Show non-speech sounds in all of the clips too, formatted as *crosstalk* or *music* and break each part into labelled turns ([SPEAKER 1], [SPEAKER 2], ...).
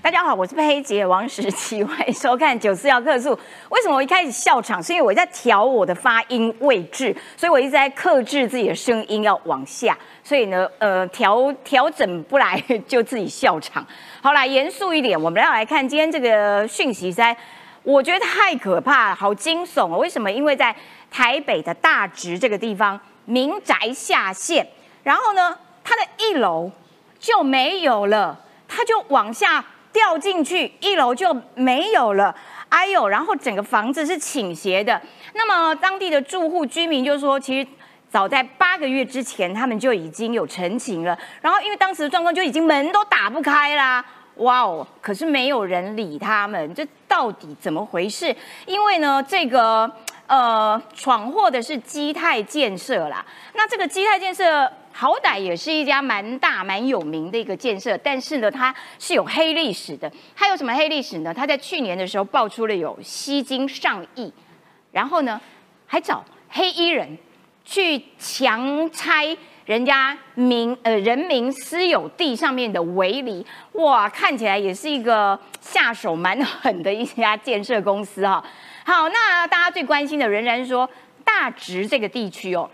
[SPEAKER 1] 大家好，我是佩姐王石琪，欢迎收看九四要客诉。为什么我一开始笑场？是因为我在调我的发音位置，所以我一直在克制自己的声音要往下，所以呢，呃，调调整不来就自己笑场。*laughs* 好啦，严肃一点，我们要来看今天这个讯息在，我觉得太可怕了，好惊悚哦！为什么？因为在台北的大直这个地方，民宅下线，然后呢，它的一楼就没有了，它就往下。掉进去，一楼就没有了。哎呦，然后整个房子是倾斜的。那么当地的住户居民就说，其实早在八个月之前，他们就已经有陈情了。然后因为当时的状况就已经门都打不开啦。哇哦，可是没有人理他们，这到底怎么回事？因为呢，这个呃闯祸的是基泰建设啦。那这个基泰建设。好歹也是一家蛮大、蛮有名的一个建设，但是呢，它是有黑历史的。它有什么黑历史呢？它在去年的时候爆出了有吸金上亿，然后呢，还找黑衣人去强拆人家民呃人民私有地上面的围篱。哇，看起来也是一个下手蛮狠的一家建设公司哈。好，那大家最关心的仍然是说大直这个地区哦。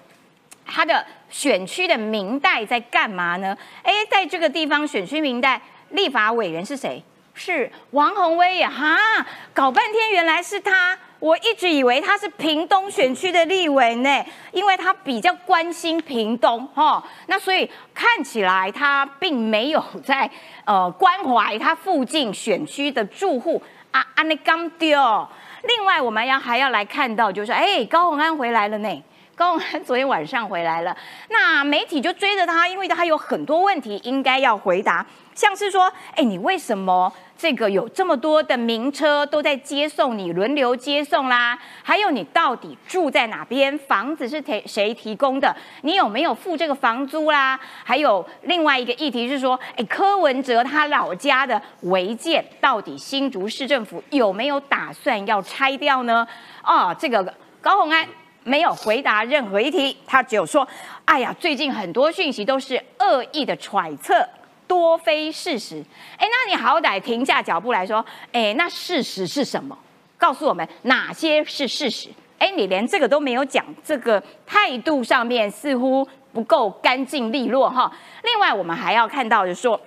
[SPEAKER 1] 它的选区的明代在干嘛呢？哎，在这个地方选区明代立法委员是谁？是王宏威呀！哈，搞半天原来是他。我一直以为他是屏东选区的立委呢，因为他比较关心屏东哈。那所以看起来他并没有在呃关怀他附近选区的住户啊。安尼刚丢。另外我们要还要来看到，就是哎，高鸿安回来了呢。高安昨天晚上回来了，那媒体就追着他，因为他有很多问题应该要回答，像是说，哎，你为什么这个有这么多的名车都在接送你，轮流接送啦？还有你到底住在哪边？房子是谁谁提供的？你有没有付这个房租啦？还有另外一个议题是说，哎，柯文哲他老家的违建，到底新竹市政府有没有打算要拆掉呢？哦，这个高鸿安。没有回答任何一题，他只有说：“哎呀，最近很多讯息都是恶意的揣测，多非事实。”哎，那你好歹停下脚步来说，哎，那事实是什么？告诉我们哪些是事实？哎，你连这个都没有讲，这个态度上面似乎不够干净利落哈。另外，我们还要看到，就是说，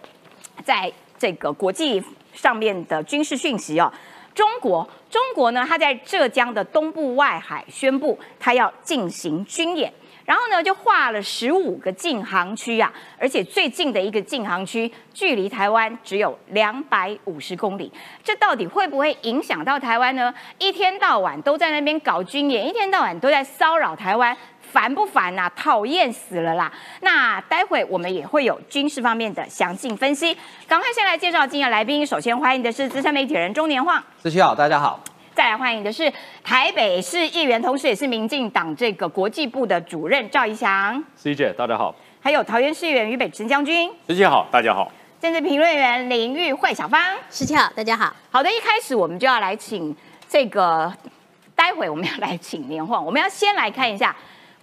[SPEAKER 1] 在这个国际上面的军事讯息哦。中国，中国呢？它在浙江的东部外海宣布，它要进行军演，然后呢，就划了十五个禁航区啊，而且最近的一个禁航区距离台湾只有两百五十公里，这到底会不会影响到台湾呢？一天到晚都在那边搞军演，一天到晚都在骚扰台湾。烦不烦呐？讨厌死了啦！那待会我们也会有军事方面的详尽分析。赶快先来介绍今天来宾，首先欢迎的是资深媒体人中年晃，
[SPEAKER 2] 志七好，大家好。
[SPEAKER 1] 再来欢迎的是台北市议员，同时也是民进党这个国际部的主任赵怡翔。
[SPEAKER 3] C 姐，大家好。
[SPEAKER 1] 还有桃园市议员于北辰将军。
[SPEAKER 3] 志七好，大家好。
[SPEAKER 1] 政治评论员林玉慧小芳。
[SPEAKER 4] 十七好，大家好。
[SPEAKER 1] 好的，一开始我们就要来请这个，待会我们要来请年晃，我们要先来看一下。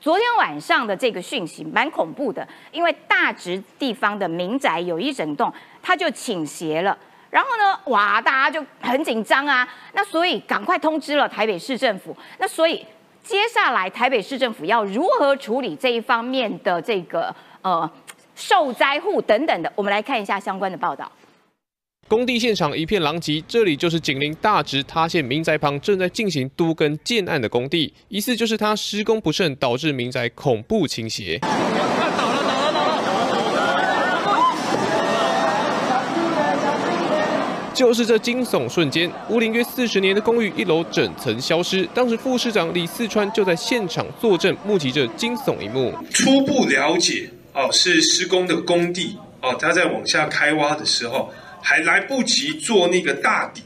[SPEAKER 1] 昨天晚上的这个讯息蛮恐怖的，因为大直地方的民宅有一整栋，它就倾斜了。然后呢，哇，大家就很紧张啊。那所以赶快通知了台北市政府。那所以接下来台北市政府要如何处理这一方面的这个呃受灾户等等的，我们来看一下相关的报道。
[SPEAKER 5] 工地现场一片狼藉，这里就是紧邻大直塌陷民宅旁正在进行都根建案的工地，疑似就是他施工不慎导致民宅恐怖倾斜。就是这惊悚瞬间，屋龄约四十年的公寓一楼整层消失。当时副市长李四川就在现场坐镇，目击这惊悚一幕。
[SPEAKER 6] 初步了解，哦，是施工的工地，哦，他在往下开挖的时候。还来不及做那个大底，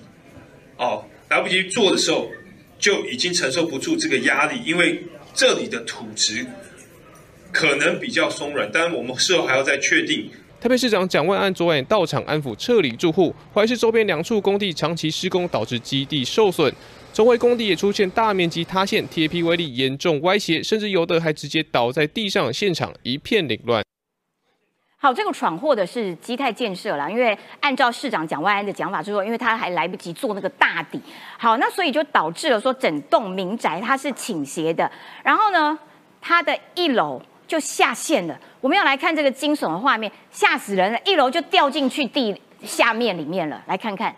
[SPEAKER 6] 哦，来不及做的时候，就已经承受不住这个压力，因为这里的土质可能比较松软，但是我们事后还要再确定。
[SPEAKER 5] 台北市长蒋万安昨晚到场安抚撤离住户，怀是周边两处工地长期施工导致基地受损，周围工地也出现大面积塌陷，铁皮威力严重歪斜，甚至有的还直接倒在地上，现场一片凌乱。
[SPEAKER 1] 好，这个闯祸的是基泰建设啦，因为按照市长蒋万安的讲法，就是说，因为他还来不及做那个大底，好，那所以就导致了说整栋民宅它是倾斜的，然后呢，它的一楼就下陷了。我们要来看这个惊悚的画面，吓死人了，一楼就掉进去地下面里面了，来看看。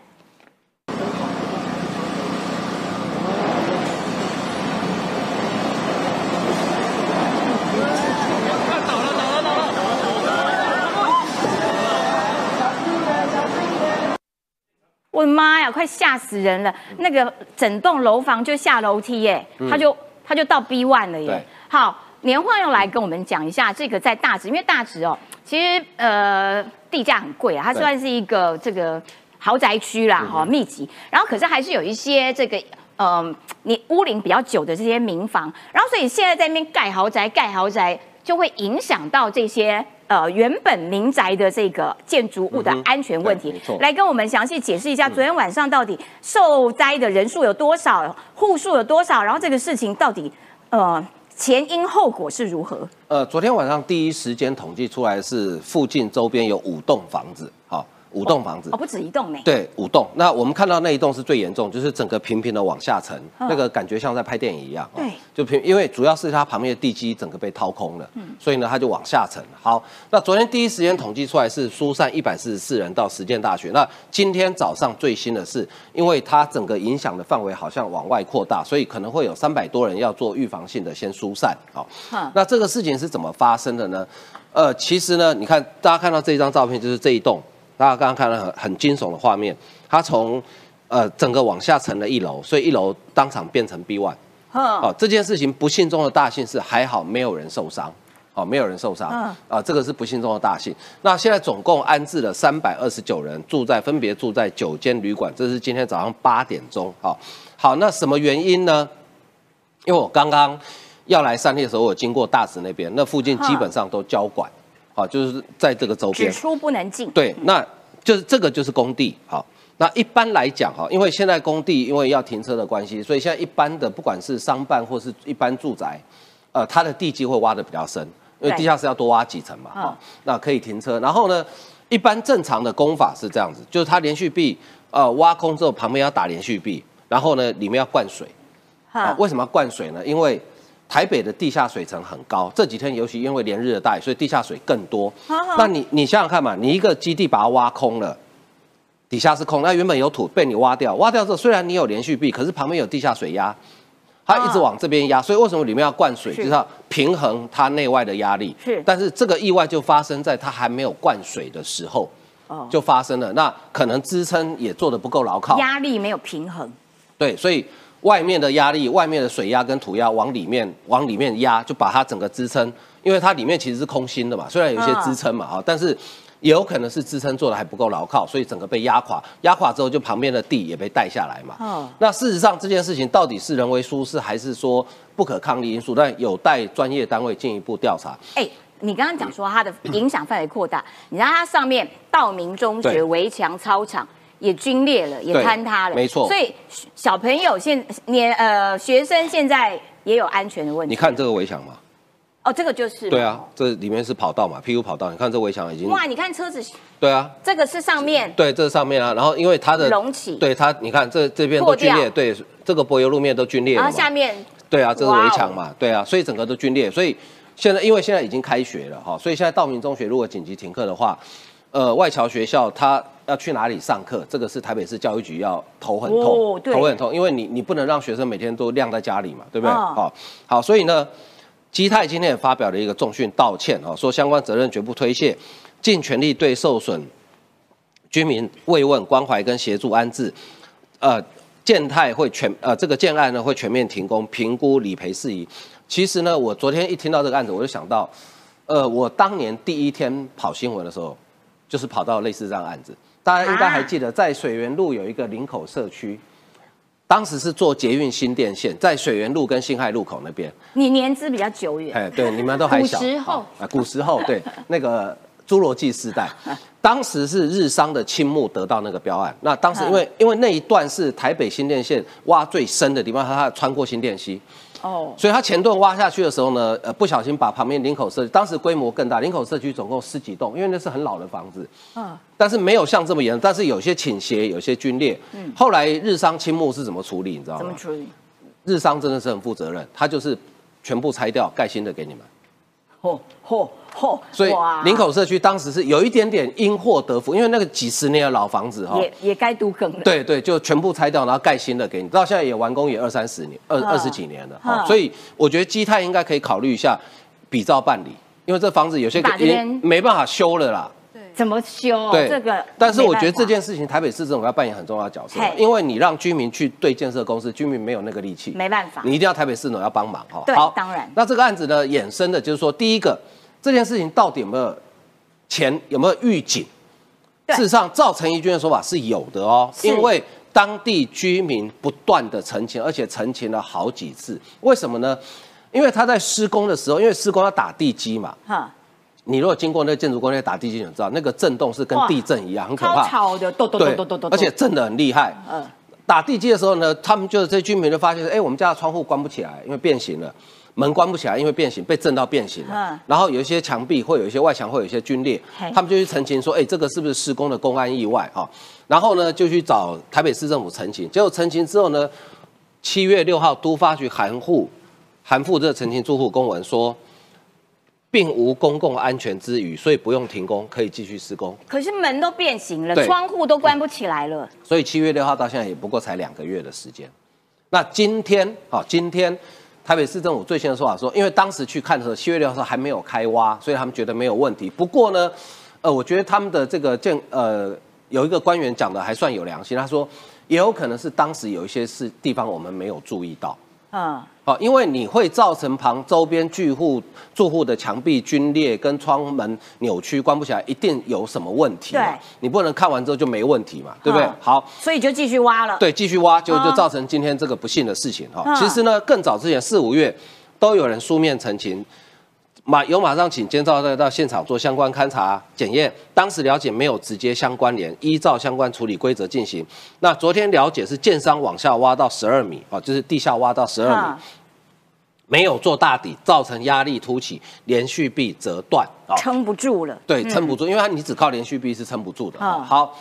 [SPEAKER 1] 我的妈呀，快吓死人了！那个整栋楼房就下楼梯耶，他就他就到 B one 了耶。好，年画要来跟我们讲一下这个在大直，因为大直哦，其实呃地价很贵啊，它算是一个这个豪宅区啦，哈，密集。然后可是还是有一些这个呃你屋龄比较久的这些民房，然后所以现在在那边盖豪宅，盖豪宅就会影响到这些。呃，原本民宅的这个建筑物的安全问题，来跟我们详细解释一下，昨天晚上到底受灾的人数有多少，户数有多少，然后这个事情到底呃前因后果是如何？
[SPEAKER 2] 呃，昨天晚上第一时间统计出来是附近周边有五栋房子，好。五栋房子
[SPEAKER 1] 哦，不止一栋呢。
[SPEAKER 2] 对，五栋。那我们看到那一栋是最严重，就是整个平平的往下沉，那个感觉像在拍电影一样。
[SPEAKER 1] 对，
[SPEAKER 2] 就平，因为主要是它旁边的地基整个被掏空了，嗯，所以呢，它就往下沉。好，那昨天第一时间统计出来是疏散一百四十四人到实践大学。那今天早上最新的是，因为它整个影响的范围好像往外扩大，所以可能会有三百多人要做预防性的先疏散。好，那这个事情是怎么发生的呢？呃，其实呢，你看大家看到这张照片，就是这一栋。大家刚刚看了很很惊悚的画面，它从呃整个往下沉了一楼，所以一楼当场变成 B one。哦，这件事情不幸中的大幸是还好没有人受伤，哦，没有人受伤。啊，这个是不幸中的大幸。那现在总共安置了三百二十九人，住在分别住在九间旅馆。这是今天早上八点钟。好，好，那什么原因呢？因为我刚刚要来三地的时候，我经过大使那边，那附近基本上都交管。好，就是在这个周边，
[SPEAKER 1] 只出不能进。
[SPEAKER 2] 对，那就是这个就是工地。好，那一般来讲哈，因为现在工地因为要停车的关系，所以现在一般的不管是商办或是一般住宅，呃，它的地基会挖的比较深，因为地下室要多挖几层嘛。哈，那可以停车。然后呢，一般正常的工法是这样子，就是它连续壁呃挖空之后，旁边要打连续壁，然后呢里面要灌水。好，为什么要灌水呢？因为台北的地下水层很高，这几天尤其因为连日的大雨，所以地下水更多。那你你想想看嘛，你一个基地把它挖空了，底下是空，那原本有土被你挖掉，挖掉之后虽然你有连续壁，可是旁边有地下水压，它一直往这边压，所以为什么里面要灌水，就是要平衡它内外的压力。
[SPEAKER 1] 是，
[SPEAKER 2] 但是这个意外就发生在它还没有灌水的时候，就发生了。那可能支撑也做的不够牢靠，
[SPEAKER 1] 压力没有平衡。
[SPEAKER 2] 对，所以。外面的压力，外面的水压跟土压往里面往里面压，就把它整个支撑，因为它里面其实是空心的嘛，虽然有一些支撑嘛哈，但是也有可能是支撑做的还不够牢靠，所以整个被压垮，压垮之后就旁边的地也被带下来嘛。嗯，那事实上这件事情到底是人为疏失还是说不可抗力因素，但有待专业单位进一步调查。
[SPEAKER 1] 哎，你刚刚讲说它的影响范围扩大，你知道它上面道明中学围墙操场。也龟裂了，也坍塌了，
[SPEAKER 2] 没错。
[SPEAKER 1] 所以小朋友现年呃学生现在也有安全的问题。
[SPEAKER 2] 你看这个围墙吗？
[SPEAKER 1] 哦，这个就是。
[SPEAKER 2] 对啊，这里面是跑道嘛，P U 跑道。你看这围墙已经。
[SPEAKER 1] 哇，你看车子。
[SPEAKER 2] 对啊。
[SPEAKER 1] 这个是上面。
[SPEAKER 2] 对，这是上面啊。然后因为它的
[SPEAKER 1] 隆起。
[SPEAKER 2] 对它，你看这这边都龟裂，对，这个柏油路面都龟裂
[SPEAKER 1] 然后下面。
[SPEAKER 2] 对啊，这是围墙嘛，对啊，所以整个都龟裂。所以现在因为现在已经开学了哈，所以现在道明中学如果紧急停课的话，呃，外侨学校他。要去哪里上课？这个是台北市教育局要头很痛，头很痛，因为你你不能让学生每天都晾在家里嘛，对不对？好，好，所以呢，基泰今天也发表了一个重讯道歉啊，说相关责任绝不推卸，尽全力对受损居民慰问关怀跟协助安置。呃，建泰会全呃这个建案呢会全面停工，评估理赔事宜。其实呢，我昨天一听到这个案子，我就想到，呃，我当年第一天跑新闻的时候，就是跑到类似这样案子。大家应该还记得，在水源路有一个林口社区，当时是做捷运新电线，在水源路跟新海路口那边。
[SPEAKER 1] 你年资比较久远，哎，
[SPEAKER 2] 对，你们都还小。*laughs*
[SPEAKER 1] 古时候
[SPEAKER 2] 啊，古时候对 *laughs* 那个侏罗纪时代，当时是日商的青木得到那个标案。那当时因为因为那一段是台北新电线挖最深的地方，它穿过新店溪，
[SPEAKER 1] 哦，
[SPEAKER 2] 所以他前段挖下去的时候呢，呃，不小心把旁边林口社区，当时规模更大，林口社区总共十几栋，因为那是很老的房子，
[SPEAKER 1] 嗯，
[SPEAKER 2] 但是没有像这么严，但是有些倾斜，有些龟裂。嗯，后来日商青木是怎么处理，你知道吗？
[SPEAKER 1] 怎么处理？
[SPEAKER 2] 日商真的是很负责任，他就是全部拆掉，盖新的给你们。
[SPEAKER 1] 嚯嚯嚯！
[SPEAKER 2] 所以
[SPEAKER 1] 哇
[SPEAKER 2] 林口社区当时是有一点点因祸得福，因为那个几十年的老房子哈，
[SPEAKER 1] 也也该都更了。
[SPEAKER 2] 对对，就全部拆掉，然后盖新的给你。到现在也完工也二三十年，二
[SPEAKER 1] 嗯
[SPEAKER 2] 二十几年了。所以我觉得基泰应该可以考虑一下比照办理，因为这房子有些没办法修了啦。
[SPEAKER 1] 怎么修？
[SPEAKER 2] 对，
[SPEAKER 1] 这个，
[SPEAKER 2] 但是我觉得这件事情，台北市政府要扮演很重要的角色，因为你让居民去对建设公司，居民没有那个力气，
[SPEAKER 1] 没办法
[SPEAKER 2] 你一定要台北市政府要帮忙哈。
[SPEAKER 1] 对
[SPEAKER 2] 好，
[SPEAKER 1] 当然
[SPEAKER 2] 那这个案子呢，衍生的就是说，第一个，这件事情到底有没有钱，有没有预警？事实上，造成一军的说法是有的哦，因为当地居民不断的澄清，而且澄清了好几次。为什么呢？因为他在施工的时候，因为施工要打地基嘛，
[SPEAKER 1] 哈，
[SPEAKER 2] 你如果经过那个建筑工地打地基，你知道那个震动是跟地震一样，很可
[SPEAKER 1] 超
[SPEAKER 2] 怕。
[SPEAKER 1] 吵的，咚咚咚
[SPEAKER 2] 对
[SPEAKER 1] 咚咚咚，
[SPEAKER 2] 而且震得很厉害。
[SPEAKER 1] 嗯，
[SPEAKER 2] 打地基的时候呢，他们就是这些居民就发现，哎，我们家的窗户关不起来，因为变形了；门关不起来，因为变形，被震到变形了。
[SPEAKER 1] 嗯
[SPEAKER 2] 然后有一些墙壁会有一些外墙会有一些龟裂，他们就去澄清说，哎，这个是不是施工的公安意外啊？然后呢，就去找台北市政府澄清。结果澄清之后呢，七月六号都发局函复函复这个澄清住户公文说。并无公共安全之余，所以不用停工，可以继续施工。
[SPEAKER 1] 可是门都变形了，窗户都关不起来了。
[SPEAKER 2] 所以七月六号到现在也不过才两个月的时间。那今天啊，今天台北市政府最新的说法说，因为当时去看的时候，七月六号还没有开挖，所以他们觉得没有问题。不过呢，呃，我觉得他们的这个建呃有一个官员讲的还算有良心，他说也有可能是当时有一些是地方我们没有注意到。
[SPEAKER 1] 嗯，
[SPEAKER 2] 好，因为你会造成旁周边住户住户的墙壁龟裂跟窗门扭曲关不起来，一定有什么问题嘛
[SPEAKER 1] 对？
[SPEAKER 2] 你不能看完之后就没问题嘛，对不对
[SPEAKER 1] 嗯？
[SPEAKER 2] 好，
[SPEAKER 1] 所以就继续挖了。，
[SPEAKER 2] 对，继续挖，就
[SPEAKER 1] 嗯
[SPEAKER 2] 就造成今天这个不幸的事情哈。
[SPEAKER 1] 嗯
[SPEAKER 2] 其实呢，更早之前四五月都有人书面澄清，马有马上请监造队到现场做相关勘查检验，当时了解没有直接相关联，依照相关处理规则进行。那昨天了解是建商往下挖到十二米啊，就是地下挖到十二米。
[SPEAKER 1] 嗯
[SPEAKER 2] 没有做大底，造成压力凸起，连续壁折断啊。
[SPEAKER 1] 撑不住了。
[SPEAKER 2] 对，撑不住，因为它你只靠连续壁是撑不住的。
[SPEAKER 1] 啊
[SPEAKER 2] 好，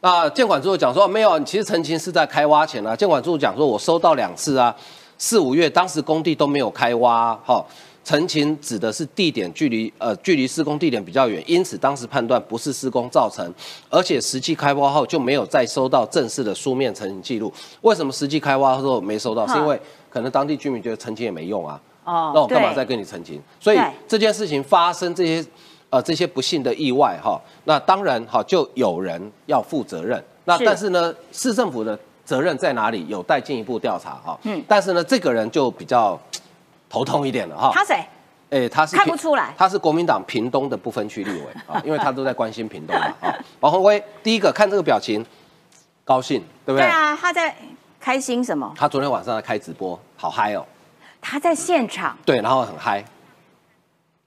[SPEAKER 2] 那建管处讲说没有，其实澄清是在开挖前啊。建管处讲说，我收到两次啊，四五月当时工地都没有开挖，哈、澄清指的是地点距离呃距离施工地点比较远，因此当时判断不是施工造成，而且实际开挖后就没有再收到正式的书面澄清记录。为什么实际开挖后没收到？是因为可能当地居民觉得澄清也没用啊。
[SPEAKER 1] 哦
[SPEAKER 2] 那我干嘛再跟你澄清？所以这件事情发生这些呃这些不幸的意外哈，那当然哈就有人要负责任。那但是呢，市政府的责任在哪里？有待进一步调查哈。
[SPEAKER 1] 嗯
[SPEAKER 2] 嗯。但是呢，这个人就比较头痛一点了哈。
[SPEAKER 1] 他谁？
[SPEAKER 2] 哎，他是
[SPEAKER 1] 看不出来
[SPEAKER 2] 他是国民党屏东的不分区立委啊，因为他都在关心屏东嘛啊。王宏威第一个看这个表情，高兴对不对？
[SPEAKER 1] 对啊，他在开心什么？
[SPEAKER 2] 他昨天晚上在开直播，好嗨哦。
[SPEAKER 1] 他在现场。
[SPEAKER 2] 对，然后很嗨。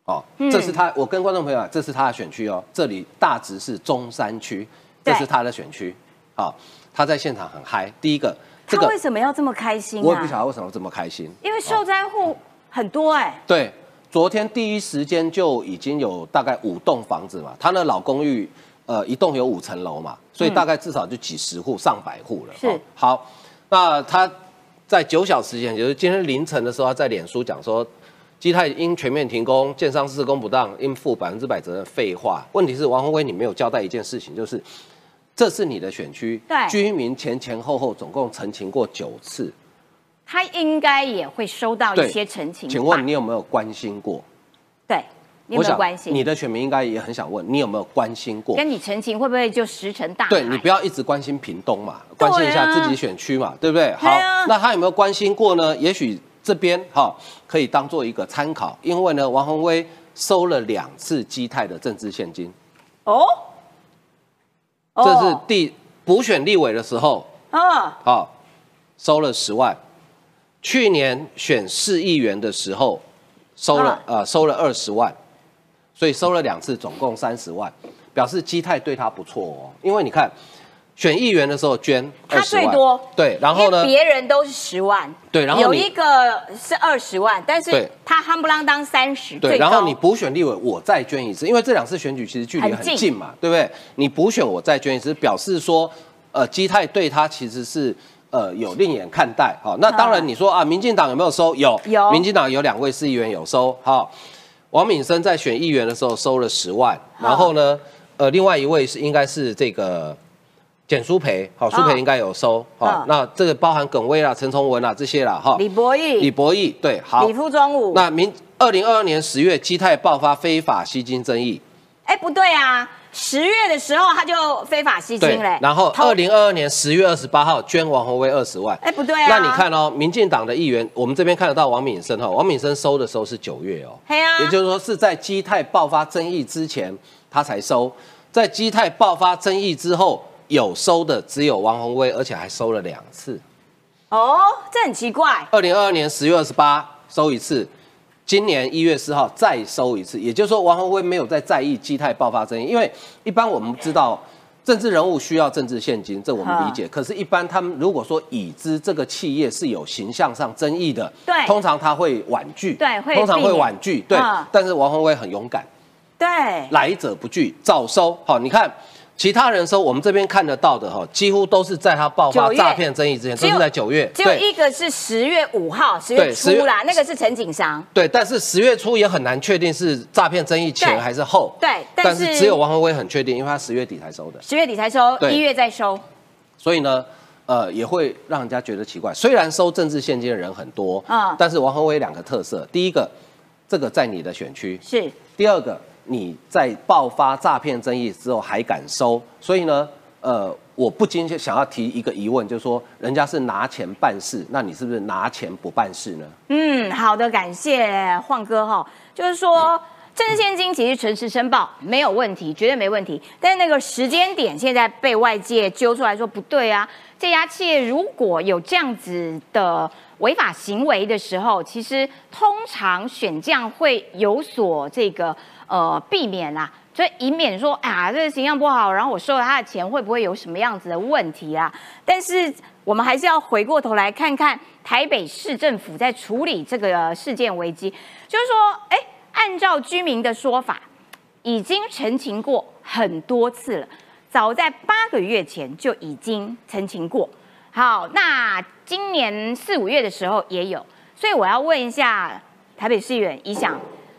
[SPEAKER 2] 哦，
[SPEAKER 1] 嗯
[SPEAKER 2] 这是他，我跟观众朋友讲，这是他的选区哦，这里大直是中山区，这
[SPEAKER 1] 对
[SPEAKER 2] 是他的选区。好、他在现场很嗨。第一个，这
[SPEAKER 1] 他
[SPEAKER 2] 个
[SPEAKER 1] 为什么要这么开心
[SPEAKER 2] 我也不晓
[SPEAKER 1] 啊？
[SPEAKER 2] 得为什么这么开心。
[SPEAKER 1] 因为受灾户很多哎。
[SPEAKER 2] 对，昨天第一时间就已经有大概五栋房子嘛，他那老公寓呃一栋有五层楼嘛，所以大概至少就几十户、上百户了。
[SPEAKER 1] 是
[SPEAKER 2] 哦好，那他在九小时前，就是今天凌晨的时候，他在脸书讲说。基泰因全面停工，建商施工不当，应负百分之百责任。废话，问题是王宏威，你没有交代一件事情，就是这是你的选区，
[SPEAKER 1] 对
[SPEAKER 2] 居民前前后后总共澄清过九次，
[SPEAKER 1] 他应该也会收到一些陈情吧。
[SPEAKER 2] 请问你有没有关心过？
[SPEAKER 1] 对，你有没有关心？
[SPEAKER 2] 你的选民应该也很想问，你有没有关心过？
[SPEAKER 1] 跟你陈情会不会就石沉大海？
[SPEAKER 2] 对你不要一直关心屏东嘛，关心一下自己选区嘛，对不对？好那他有没有关心过呢？也许这边哈可以当做一个参考，因为呢，王宏威收了两次基泰的政治现金，
[SPEAKER 1] 哦，
[SPEAKER 2] 这是
[SPEAKER 1] 哦
[SPEAKER 2] 第补选立委的时候，
[SPEAKER 1] 啊，
[SPEAKER 2] 好收了十万，去年选市议员的时候收了
[SPEAKER 1] 嗯
[SPEAKER 2] 呃收了二十万，所以收了两次，总共三十万，表示基泰对他不错哦。因为你看选议员的时候捐
[SPEAKER 1] 他
[SPEAKER 2] 二十万，
[SPEAKER 1] 最多
[SPEAKER 2] 对，然后呢
[SPEAKER 1] 别人都是十万，
[SPEAKER 2] 对然后
[SPEAKER 1] 有一个是二十万，但是他夯不啷当三十，
[SPEAKER 2] 对，然后你补选立委，我再捐一次，因为这两次选举其实距离
[SPEAKER 1] 很近
[SPEAKER 2] 很近嘛，对不对？你补选我再捐一次，表示说，呃，基泰对他其实是。呃，有另眼看待，好，那当然你说啊，民进党有没有收？有，
[SPEAKER 1] 有。
[SPEAKER 2] 民进党有两位市议员有收，好，王敏生在选议员的时候收了十万，然后呢，呃，另外一位是应该是这个简书培，好，苏培应该有收，好
[SPEAKER 1] 嗯，
[SPEAKER 2] 那这个包含耿威啦、陈崇文啦这些啦，哈，
[SPEAKER 1] 李博义、
[SPEAKER 2] 李博义，对，好。
[SPEAKER 1] 李，富中武，
[SPEAKER 2] 那明二零二二年十月，基泰爆发非法吸金争议，
[SPEAKER 1] 哎不对啊，十月的时候他就非法吸金嘞，，
[SPEAKER 2] 然后二零二二年十月二十八号捐王宏威二十万，
[SPEAKER 1] 哎不对啊，
[SPEAKER 2] 那你看哦，民进党的议员，我们这边看得到王敏生哈，王敏生收的时候是九月哦，
[SPEAKER 1] 嘿啊，
[SPEAKER 2] 也就是说是在基泰爆发争议之前他才收，在基泰爆发争议之后有收的只有王宏威，而且还收了两次。
[SPEAKER 1] 哦，这很奇怪，
[SPEAKER 2] 二零二二年十月二十八收一次，今年一月四号再收一次，也就是说王宏威没有再在意基泰爆发争议，因为一般我们知道政治人物需要政治现金，这我们理解。可是，一般他们如果说已知这个企业是有形象上争议的，
[SPEAKER 1] 对
[SPEAKER 2] 通常他会婉拒，
[SPEAKER 1] 对会
[SPEAKER 2] 通常会婉拒，对。
[SPEAKER 1] 嗯
[SPEAKER 2] 但是王宏威很勇敢，
[SPEAKER 1] 对，
[SPEAKER 2] 来者不拒，照收。好，你看。其他人收，我们这边看得到的哈，几乎都是在他爆发诈骗争议之前，都是在九月。
[SPEAKER 1] 只有一个是十月五号，十月
[SPEAKER 2] 对10月
[SPEAKER 1] 初啦，那个是陈景祥，
[SPEAKER 2] 对，但是十月初也很难确定是诈骗争议前
[SPEAKER 1] 对
[SPEAKER 2] 还是后。
[SPEAKER 1] 对但
[SPEAKER 2] 但
[SPEAKER 1] 是
[SPEAKER 2] 是只有王宏威很确定，因为他十月底才收的，
[SPEAKER 1] 十月底才收，一月再收，
[SPEAKER 2] 所以呢，呃，也会让人家觉得奇怪。虽然收政治现金的人很多，
[SPEAKER 1] 嗯。
[SPEAKER 2] 但是王宏威两个特色，第一个，这个在你的选区；
[SPEAKER 1] 是。
[SPEAKER 2] 第二个，你在爆发诈骗争议之后还敢收，所以呢，呃，我不禁想要提一个疑问，就是说，人家是拿钱办事，那你是不是拿钱不办事呢？
[SPEAKER 1] 嗯，好的，感谢晃哥哈。就是说，政治现金其实诚实申报没有问题，绝对没问题。但是那个时间点现在被外界揪出来说不对啊，这家企业如果有这样子的违法行为的时候，其实通常选将会有所这个呃避免啦。所以以免说，哎呀，这个形象不好，然后我收了他的钱，会不会有什么样子的问题啊？但是我们还是要回过头来看看台北市政府在处理这个事件危机，就是说，哎，按照居民的说法，已经澄清过很多次了，早在八个月前就已经澄清过。好，那今年四五月的时候也有，所以我要问一下台北市议员宜翔，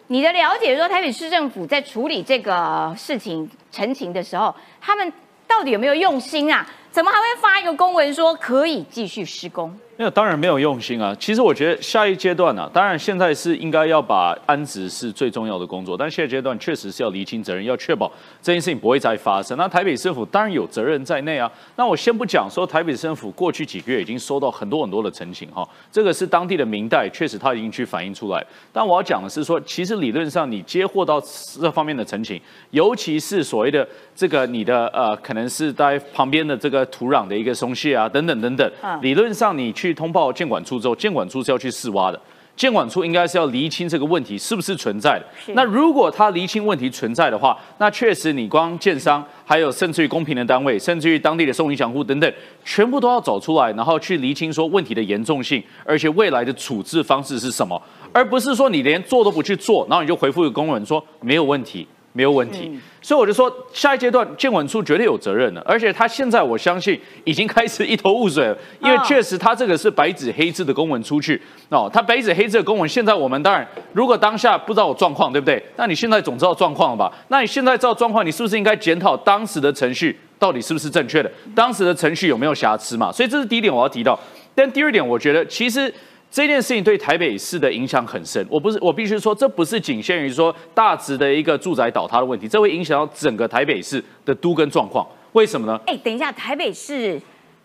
[SPEAKER 1] 你的了解说台北市政府在处理这个事情陈情的时候，他们到底有没有用心啊？怎么还会发一个公文说可以继续施工？
[SPEAKER 3] 没有，当然没有用心啊。其实我觉得下一阶段呢、啊，当然现在是应该要把安置是最重要的工作，但下一阶段确实是要厘清责任，要确保这件事情不会再发生。那台北市政府当然有责任在内啊。那我先不讲说台北市政府过去几个月已经收到很多很多的陈情哈，这个是当地的民代，确实他已经去反映出来。但我要讲的是说，其实理论上你接获到这方面的陈情，尤其是所谓的这个你的呃，可能是在旁边的这个土壤的一个松懈啊，等等等等
[SPEAKER 1] 嗯，
[SPEAKER 3] 理论上你去通报监管处之后，监管处是要去试挖的。监管处应该是要厘清这个问题是不是存在的。那如果他厘清问题存在的话，那确实你光建商，还有甚至于公平的单位，甚至于当地的受影响户等等，全部都要走出来，然后去厘清说问题的严重性，而且未来的处置方式是什么，而不是说你连做都不去做，然后你就回复一个公文说没有问题。没有问题，所以我就说下一阶段建管处绝对有责任的，而且他现在我相信已经开始一头雾水了，因为
[SPEAKER 1] 哦
[SPEAKER 3] 确实他这个是白纸黑字的公文出去哦，他白纸黑字的公文，现在我们当然如果当下不知道有状况，对不对？那你现在总知道状况了吧？那你现在知道状况，你是不是应该检讨当时的程序到底是不是正确的？当时的程序有没有瑕疵嘛？所以这是第一点我要提到，但第二点我觉得其实。这件事情对台北市的影响很深，我不是我必须说，这不是仅限于说大直的一个住宅倒塌的问题，这会影响到整个台北市的都跟状况。为什么呢？
[SPEAKER 1] 哎，等一下，台北市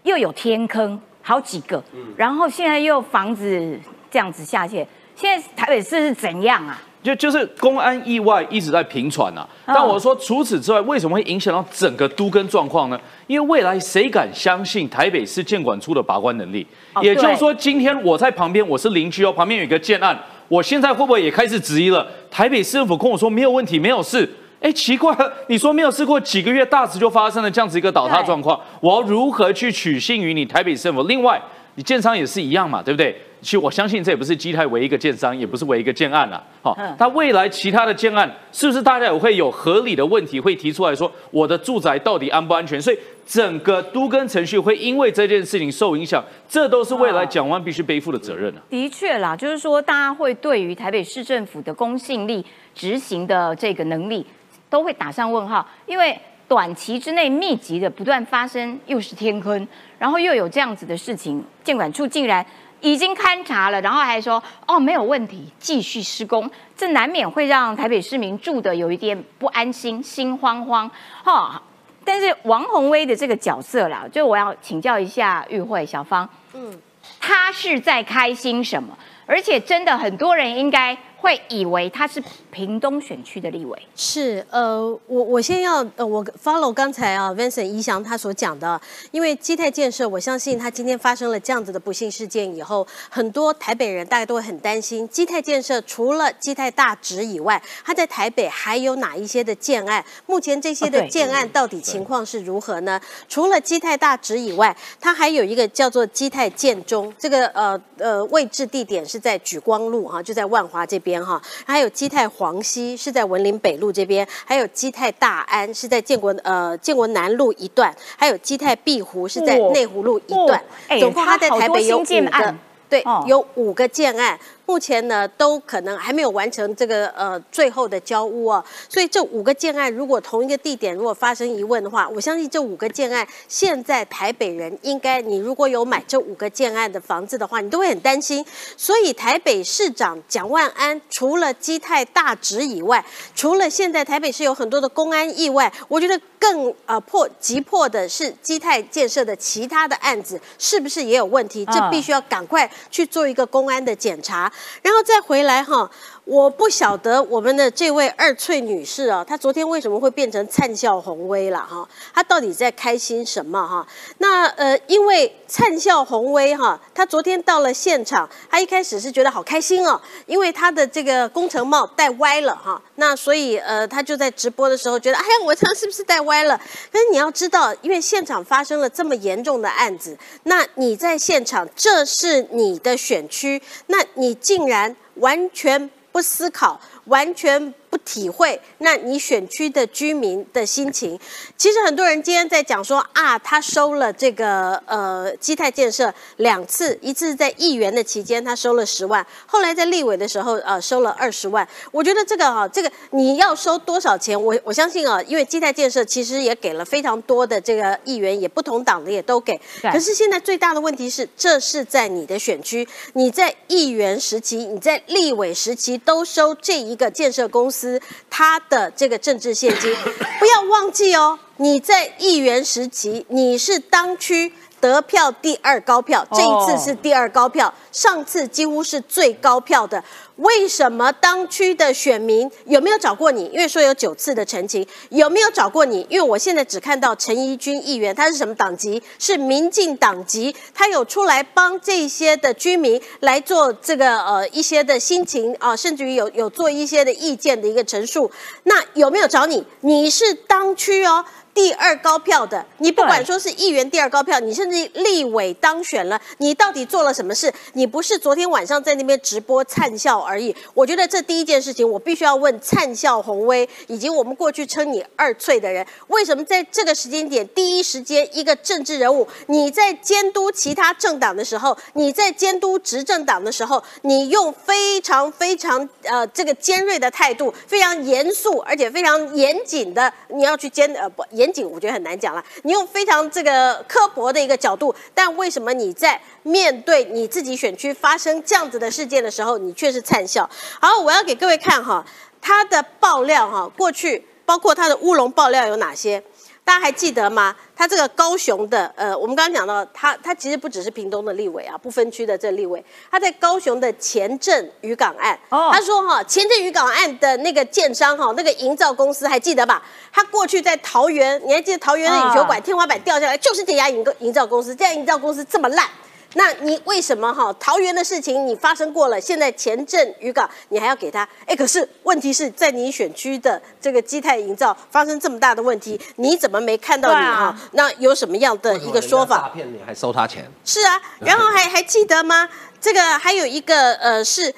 [SPEAKER 1] 又有天坑好几个，然后现在又房子这样子下陷，现在台北市是怎样啊？
[SPEAKER 3] 就就是公安意外一直在频传呐、啊，但我说除此之外，为什么会影响到整个都跟状况呢？因为未来谁敢相信台北市建管处的把关能力？
[SPEAKER 1] 哦
[SPEAKER 3] 也就是说，今天我在旁边，我是邻居哦，旁边有一个建案，我现在会不会也开始质疑了？台北市政府跟我说没有问题，没有事。哎，奇怪了，你说没有试过几个月大池就发生了这样子一个倒塌状况，我要如何去取信于你台北市政府？另外，你建商也是一样嘛，对不对？其实我相信这也不是基泰唯一一个建商，也不是唯一一个建案了。好，它未来其他的建案是不是大家也会有合理的问题会提出来说，我的住宅到底安不安全？所以整个都更程序会因为这件事情受影响，这都是未来蒋万必须背负的责任啊。
[SPEAKER 1] 的确啦，就是说大家会对于台北市政府的公信力、执行的这个能力。都会打上问号，因为短期之内密集的不断发生，又是天坑，然后又有这样子的事情，监管处竟然已经勘察了，然后还说哦没有问题，继续施工，这难免会让台北市民住的有一点不安心，心慌慌哈。但是王宏威的这个角色啦，就我要请教一下玉慧小芳，嗯，他是在开心什么？而且真的很多人应该。会以为他是屏东选区的立委，
[SPEAKER 4] 是呃，我我先要呃，我 follow 刚才啊，Vincent 怡翔他所讲的，因为基泰建设，我相信他今天发生了这样子的不幸事件以后，很多台北人大家都会很担心，基泰建设除了基泰大直以外，他在台北还有哪一些的建案？目前这些的建案到底情况是如何呢？除了基泰大直以外，它还有一个叫做基泰建中，这个呃呃位置地点是在举光路啊，就在万华这边。边哈，还有基泰黄溪是在文林北路这边，还有基泰大安是在建国呃建国南路一段，还有基泰碧湖是在内湖路一段，总共他在台北有五个，对，有五个建案。目前呢，都可能还没有完成这个呃最后的交屋哦，所以这五个建案如果同一个地点如果发生疑问的话，我相信这五个建案现在台北人应该，你如果有买这五个建案的房子的话，你都会很担心。所以台北市长蒋万安除了基泰大直以外，除了现在台北市有很多的公安意外，我觉得更呃迫急迫的是基泰建设的其他的案子是不是也有问题？这必须要赶快去做一个公安的检查。然后再回来哈，我不晓得我们的这位二翠女士啊，她昨天为什么会变成灿笑红威了哈？她到底在开心什么哈？那呃，因为灿笑红威哈，她昨天到了现场，她一开始是觉得好开心哦，因为她的这个工程帽戴歪了哈，那所以呃，她就在直播的时候觉得，哎呀，我这样是不是戴歪了？可是你要知道，因为现场发生了这么严重的案子，那你在现场，这是你的选区，那你。竟然完全不思考，完全。不体会，那你选区的居民的心情，其实很多人今天在讲说啊，他收了这个呃基泰建设两次，一次在议员的期间他收了十万，后来在立委的时候呃收了二十万。我觉得这个啊，这个你要收多少钱，我我相信啊，因为基泰建设其实也给了非常多的这个议员，也不同党的也都给。可是现在最大的问题是，这是在你的选区，你在议员时期，你在立委时期都收这一个建设公司。司他的这个政治现金，*laughs* 不要忘记哦。你在议员时期，你是当区得票第二高票，这一次是第二高票，上次几乎是最高票的。为什么当区的选民有没有找过你？因为说有九次的澄清，有没有找过你？因为我现在只看到陈怡君议员，他是什么党籍？是民进党籍，他有出来帮这些的居民来做这个呃一些的心情啊，甚至于有有做一些的意见的一个陈述。那有没有找你？你是当区哦。第二高票的，你不管说是议员第二高票，你甚至立委当选了，你到底做了什么事？你不是昨天晚上在那边直播灿笑而已。我觉得这第一件事情，我必须要问灿笑宏威，以及我们过去称你二翠的人，为什么在这个时间点，第一时间一个政治人物，你在监督其他政党的时候，你在监督执政党的时候，你用非常非常呃这个尖锐的态度，非常严肃而且非常严谨的，你要去监呃不。严谨，我觉得很难讲了。你用非常这个刻薄的一个角度，但为什么你在面对你自己选区发生这样子的事件的时候，你却是灿笑？好，我要给各位看哈，他的爆料哈，过去包括他的乌龙爆料有哪些？大家还记得吗？他这个高雄的，呃，我们刚刚讲到，他他其实不只是屏东的立委啊，不分区的这立委，他在高雄的前镇渔港案，他说哈，前镇渔港岸的那个建商哈，那个营造公司还记得吧？他过去在桃园，你还记得桃园的羽球馆天花板掉下来，就是这家营营造公司，这家营造公司这么烂。那你为什么哈桃园的事情你发生过了，现在前镇渔港你还要给他？哎，可是问题是在你选区的这个基泰营造发生这么大的问题，你怎么没看到你哈？那有什么样的一个说法？
[SPEAKER 2] 诈骗你还收他钱？
[SPEAKER 4] 是啊，然后还还记得吗？这个还有一个呃是，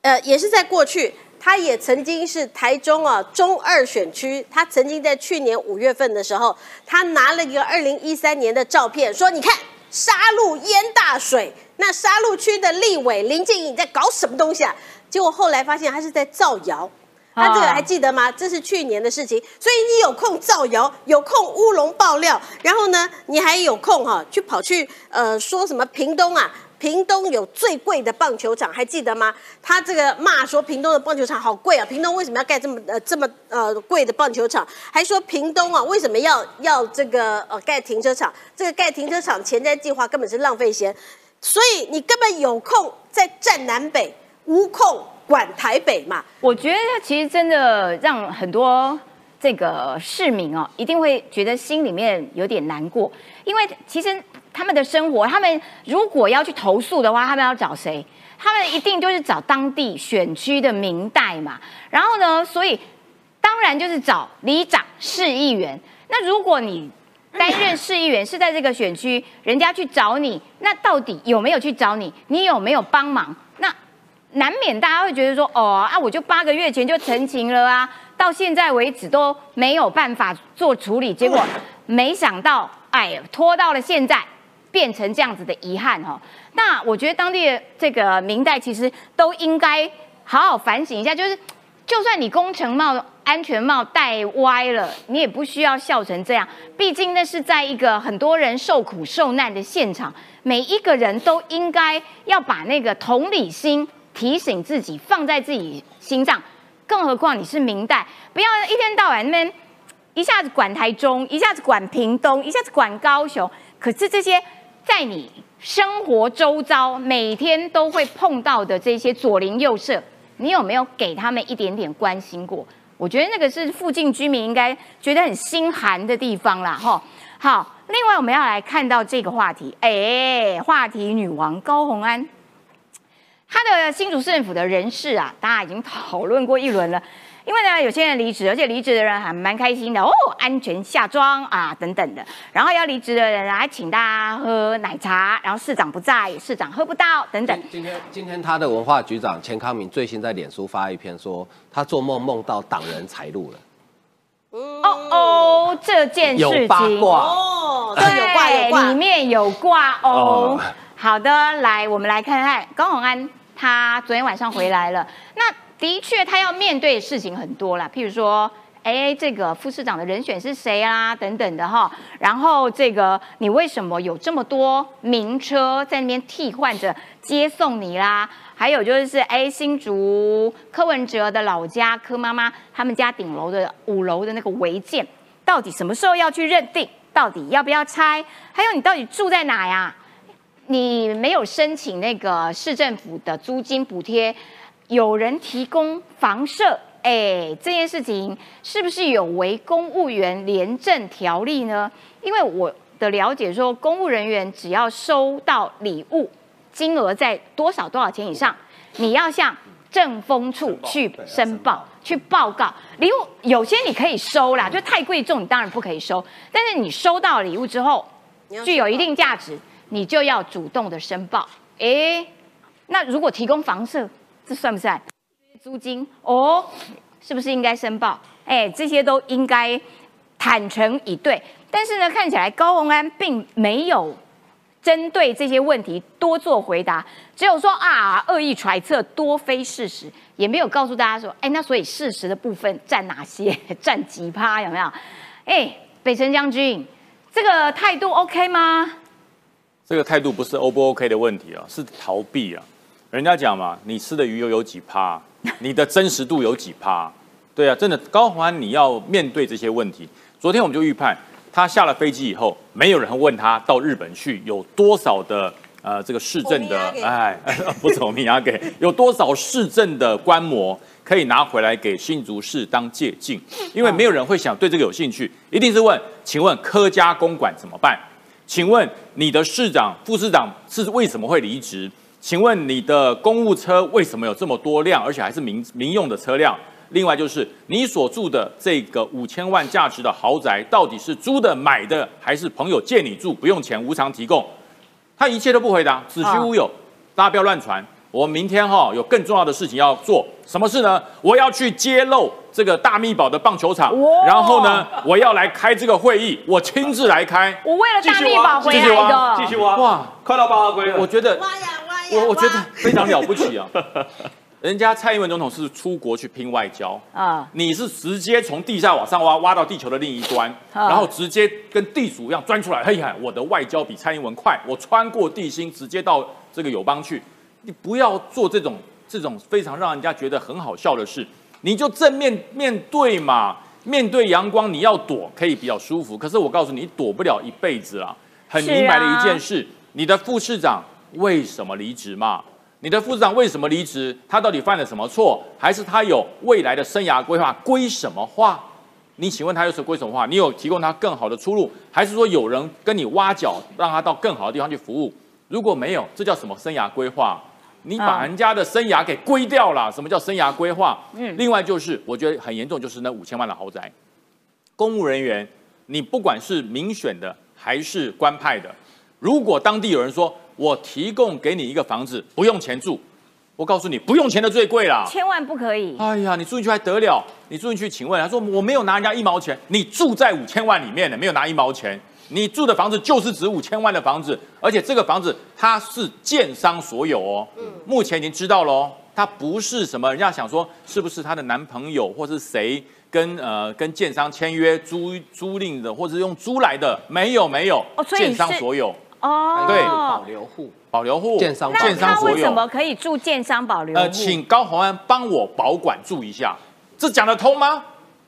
[SPEAKER 4] 呃也是在过去。他也曾经是台中啊中二选区，他曾经在去年五月份的时候，他拿了一个二零一三年的照片，说你看沙鹿淹大水，那沙鹿区的立委林静颖在搞什么东西啊？结果后来发现他是在造谣，他这个还记得吗？这是去年的事情，所以你有空造谣，有空乌龙爆料，然后呢，你还有空哈去跑去呃说什么屏东啊？屏东有最贵的棒球场，还记得吗？他这个骂说屏东的棒球场好贵啊！屏东为什么要盖这么呃这么呃贵的棒球场？还说屏东啊为什么要要这个呃盖停车场？这个盖停车场前瞻计划根本是浪费钱，所以你根本有空在站南北，无空管台北嘛？
[SPEAKER 1] 我觉得其实真的让很多这个市民哦，一定会觉得心里面有点难过，因为其实。他们的生活，他们如果要去投诉的话，他们要找谁？他们一定就是找当地选区的民代嘛。然后呢，所以当然就是找里长、市议员。那如果你担任市议员是在这个选区，人家去找你，那到底有没有去找你？你有没有帮忙？那难免大家会觉得说，哦啊，我就八个月前就澄清了啊，到现在为止都没有办法做处理，结果没想到，哎，拖到了现在。变成这样子的遗憾哈，那我觉得当地的这个明代其实都应该好好反省一下，就是就算你工程帽、安全帽戴歪了，你也不需要笑成这样。毕竟那是在一个很多人受苦受难的现场，每一个人都应该要把那个同理心提醒自己放在自己心上。更何况你是明代，不要一天到晚那边一下子管台中，一下子管屏东，一下子管高雄，可是这些。在你生活周遭每天都会碰到的这些左邻右舍，你有没有给他们一点点关心过？我觉得那个是附近居民应该觉得很心寒的地方啦，哈。好，另外我们要来看到这个话题，哎，话题女王高红安，她的新竹市政府的人事啊，大家已经讨论过一轮了。因为呢，有些人离职，而且离职的人还蛮开心的哦，安全下庄啊等等的。然后要离职的人还请大家喝奶茶，然后市长不在，市长喝不到等等。
[SPEAKER 2] 今天今天他的文化局长钱康明最新在脸书发一篇说，他做梦梦到党人财路了。
[SPEAKER 1] 哦哦，这件事情有
[SPEAKER 2] 八卦
[SPEAKER 4] 哦，对，
[SPEAKER 1] 里面有挂哦。好的，来我们来看看高宏安，他昨天晚上回来了。那的确，他要面对的事情很多啦，譬如说，哎，这个副市长的人选是谁啊？等等的哈。然后这个，你为什么有这么多名车在那边替换着接送你啦？还有就是，哎，新竹柯文哲的老家柯妈妈他们家顶楼的五楼的那个违建，到底什么时候要去认定？到底要不要拆？还有你到底住在哪呀？你没有申请那个市政府的租金补贴？有人提供房舍，哎，这件事情是不是有违公务员廉政条例呢？因为我的了解说，公务人员只要收到礼物，金额在多少多少钱以上，你要向政风处去申报、去报告。礼物有些你可以收啦，就太贵重，你当然不可以收。但是你收到礼物之后，具有一定价值，你就要主动的申报。哎，那如果提供房舍？这算不算租金？哦，是不是应该申报？哎，这些都应该坦诚以对。但是呢，看起来高鸿安并没有针对这些问题多做回答，只有说啊，恶意揣测多非事实，也没有告诉大家说，哎，那所以事实的部分占哪些？*laughs* 占几趴？有没有？哎，北辰将军，这个态度 OK 吗？
[SPEAKER 7] 这个态度不是 O 不 OK 的问题啊，是逃避啊。人家讲嘛，你吃的鱼油有几趴，*laughs* 你的真实度有几趴？对啊，真的高环，你要面对这些问题。昨天我们就预判，他下了飞机以后，没有人问他到日本去有多少的呃这个市政的哎，不是我们要给 *laughs* 有多少市政的观摩可以拿回来给新竹市当借鉴，因为没有人会想对这个有兴趣，一定是问，请问柯家公馆怎么办？请问你的市长、副市长是为什么会离职？请问你的公务车为什么有这么多辆，而且还是民民用的车辆？另外就是你所住的这个五千万价值的豪宅，到底是租的、买的，还是朋友借你住，不用钱无偿提供？他一切都不回答，子虚乌有，大家不要乱传。我明天哈有更重要的事情要做，什么事呢？我要去揭露这个大密宝的棒球场，然后呢，我要来开这个会议，我亲自来开。
[SPEAKER 1] 我为了大密宝回来的，
[SPEAKER 3] 继续挖，
[SPEAKER 7] 哇，
[SPEAKER 3] 快到八合龟了。
[SPEAKER 7] 我觉得
[SPEAKER 4] 挖呀挖呀，
[SPEAKER 7] 我我觉得非常了不起啊！*laughs* 人家蔡英文总统是出国去拼外交
[SPEAKER 1] 啊
[SPEAKER 7] 你是直接从地下往上挖，挖到地球的另一端，
[SPEAKER 1] 啊
[SPEAKER 7] 然后直接跟地主一样钻出来。嘿呀，我的外交比蔡英文快，我穿过地心直接到这个友邦去。你不要做这种这种非常让人家觉得很好笑的事，你就正面面对嘛，面对阳光，你要躲可以比较舒服，可是我告诉你，你躲不了一辈子啊。很明白的一件事，你的副市长为什么离职嘛？你的副市长为什么离职？他到底犯了什么错？还是他有未来的生涯规划？归什么话？你请问他又是归什么话？你有提供他更好的出路，还是说有人跟你挖角，让他到更好的地方去服务？如果没有，这叫什么生涯规划？你把
[SPEAKER 1] 啊
[SPEAKER 7] 人家的生涯给归掉了。什么叫生涯规划？
[SPEAKER 1] 嗯
[SPEAKER 7] 另外就是我觉得很严重，就是那五千万的豪宅，公务人员，你不管是民选的还是官派的，如果当地有人说我提供给你一个房子，不用钱住，我告诉你，不用钱的最贵啦。
[SPEAKER 1] 千万不可以。
[SPEAKER 7] 哎呀，你住进去还得了？你住进去，请问他说我没有拿人家一毛钱，你住在五千万里面的，没有拿一毛钱，你住的房子就是值五千万的房子，而且这个房子它是建商所有哦。目前已经知道喽，它不是什么人家想说是不是她的男朋友或是谁跟呃跟建商签约租租赁的，或者是用租来的，没有没有，
[SPEAKER 1] 哦所以
[SPEAKER 7] 建商所有，
[SPEAKER 1] 哦，
[SPEAKER 7] 对
[SPEAKER 2] 保留户，
[SPEAKER 7] 保留户，
[SPEAKER 2] 建商
[SPEAKER 7] 建商所有。
[SPEAKER 1] 他为什么可以住建商保留户？
[SPEAKER 7] 呃，请高宏安帮我保管住一下，这讲得通吗？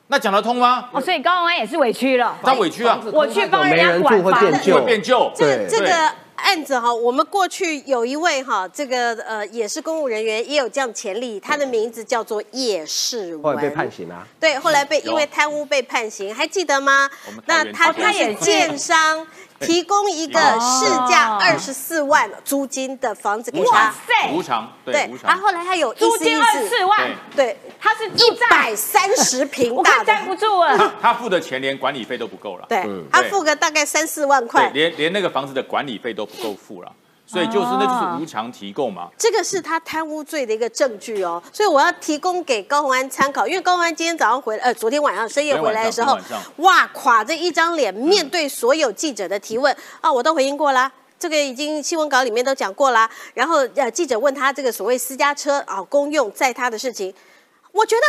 [SPEAKER 7] 那讲得通吗？
[SPEAKER 1] 哦，所以高宏安也是委屈了。
[SPEAKER 7] 他委屈啊，
[SPEAKER 1] 我去帮人家管房
[SPEAKER 2] 住会变旧
[SPEAKER 7] 会，变旧。
[SPEAKER 4] 这这个案子哈，我们过去有一位哈，这个呃也是公务人员，也有这样潜力，他的名字叫做叶世文，
[SPEAKER 2] 后来被判刑啊。
[SPEAKER 4] 对，后来被因为贪污被判刑，还记得吗？那
[SPEAKER 7] 他
[SPEAKER 4] 他就
[SPEAKER 7] 地检
[SPEAKER 4] 是建商提供一个市价二十四万租金的房子给
[SPEAKER 1] 哇
[SPEAKER 4] 他，
[SPEAKER 1] 塞，
[SPEAKER 7] 无偿，对，
[SPEAKER 4] 对
[SPEAKER 7] 无，偿。
[SPEAKER 4] 他后来他有
[SPEAKER 1] 租金二十四万。
[SPEAKER 7] 对，
[SPEAKER 1] 他是住
[SPEAKER 4] 一
[SPEAKER 1] 在
[SPEAKER 4] 百三十平 *laughs*
[SPEAKER 1] 我
[SPEAKER 4] 大的。
[SPEAKER 1] 快站，不住了。*laughs*
[SPEAKER 7] 他付的钱连管理费都不够了，
[SPEAKER 4] 对
[SPEAKER 2] 嗯，
[SPEAKER 4] 他付个大概三四万
[SPEAKER 7] 对，
[SPEAKER 4] 块。
[SPEAKER 7] 连连那个房子的管理费都不够付了，所以就是那就是无偿提供嘛。
[SPEAKER 4] 这个是他贪污罪的一个证据哦，所以我要提供给高鸿安参考，因为高鸿安今天早上回呃，昨天晚上深夜回来的时候哇，垮着一张脸面对所有记者的提问啊，我都回应过啦。这个已经新闻稿里面都讲过啦。然后呃，记者问他这个所谓私家车啊公用载他的事情，我觉得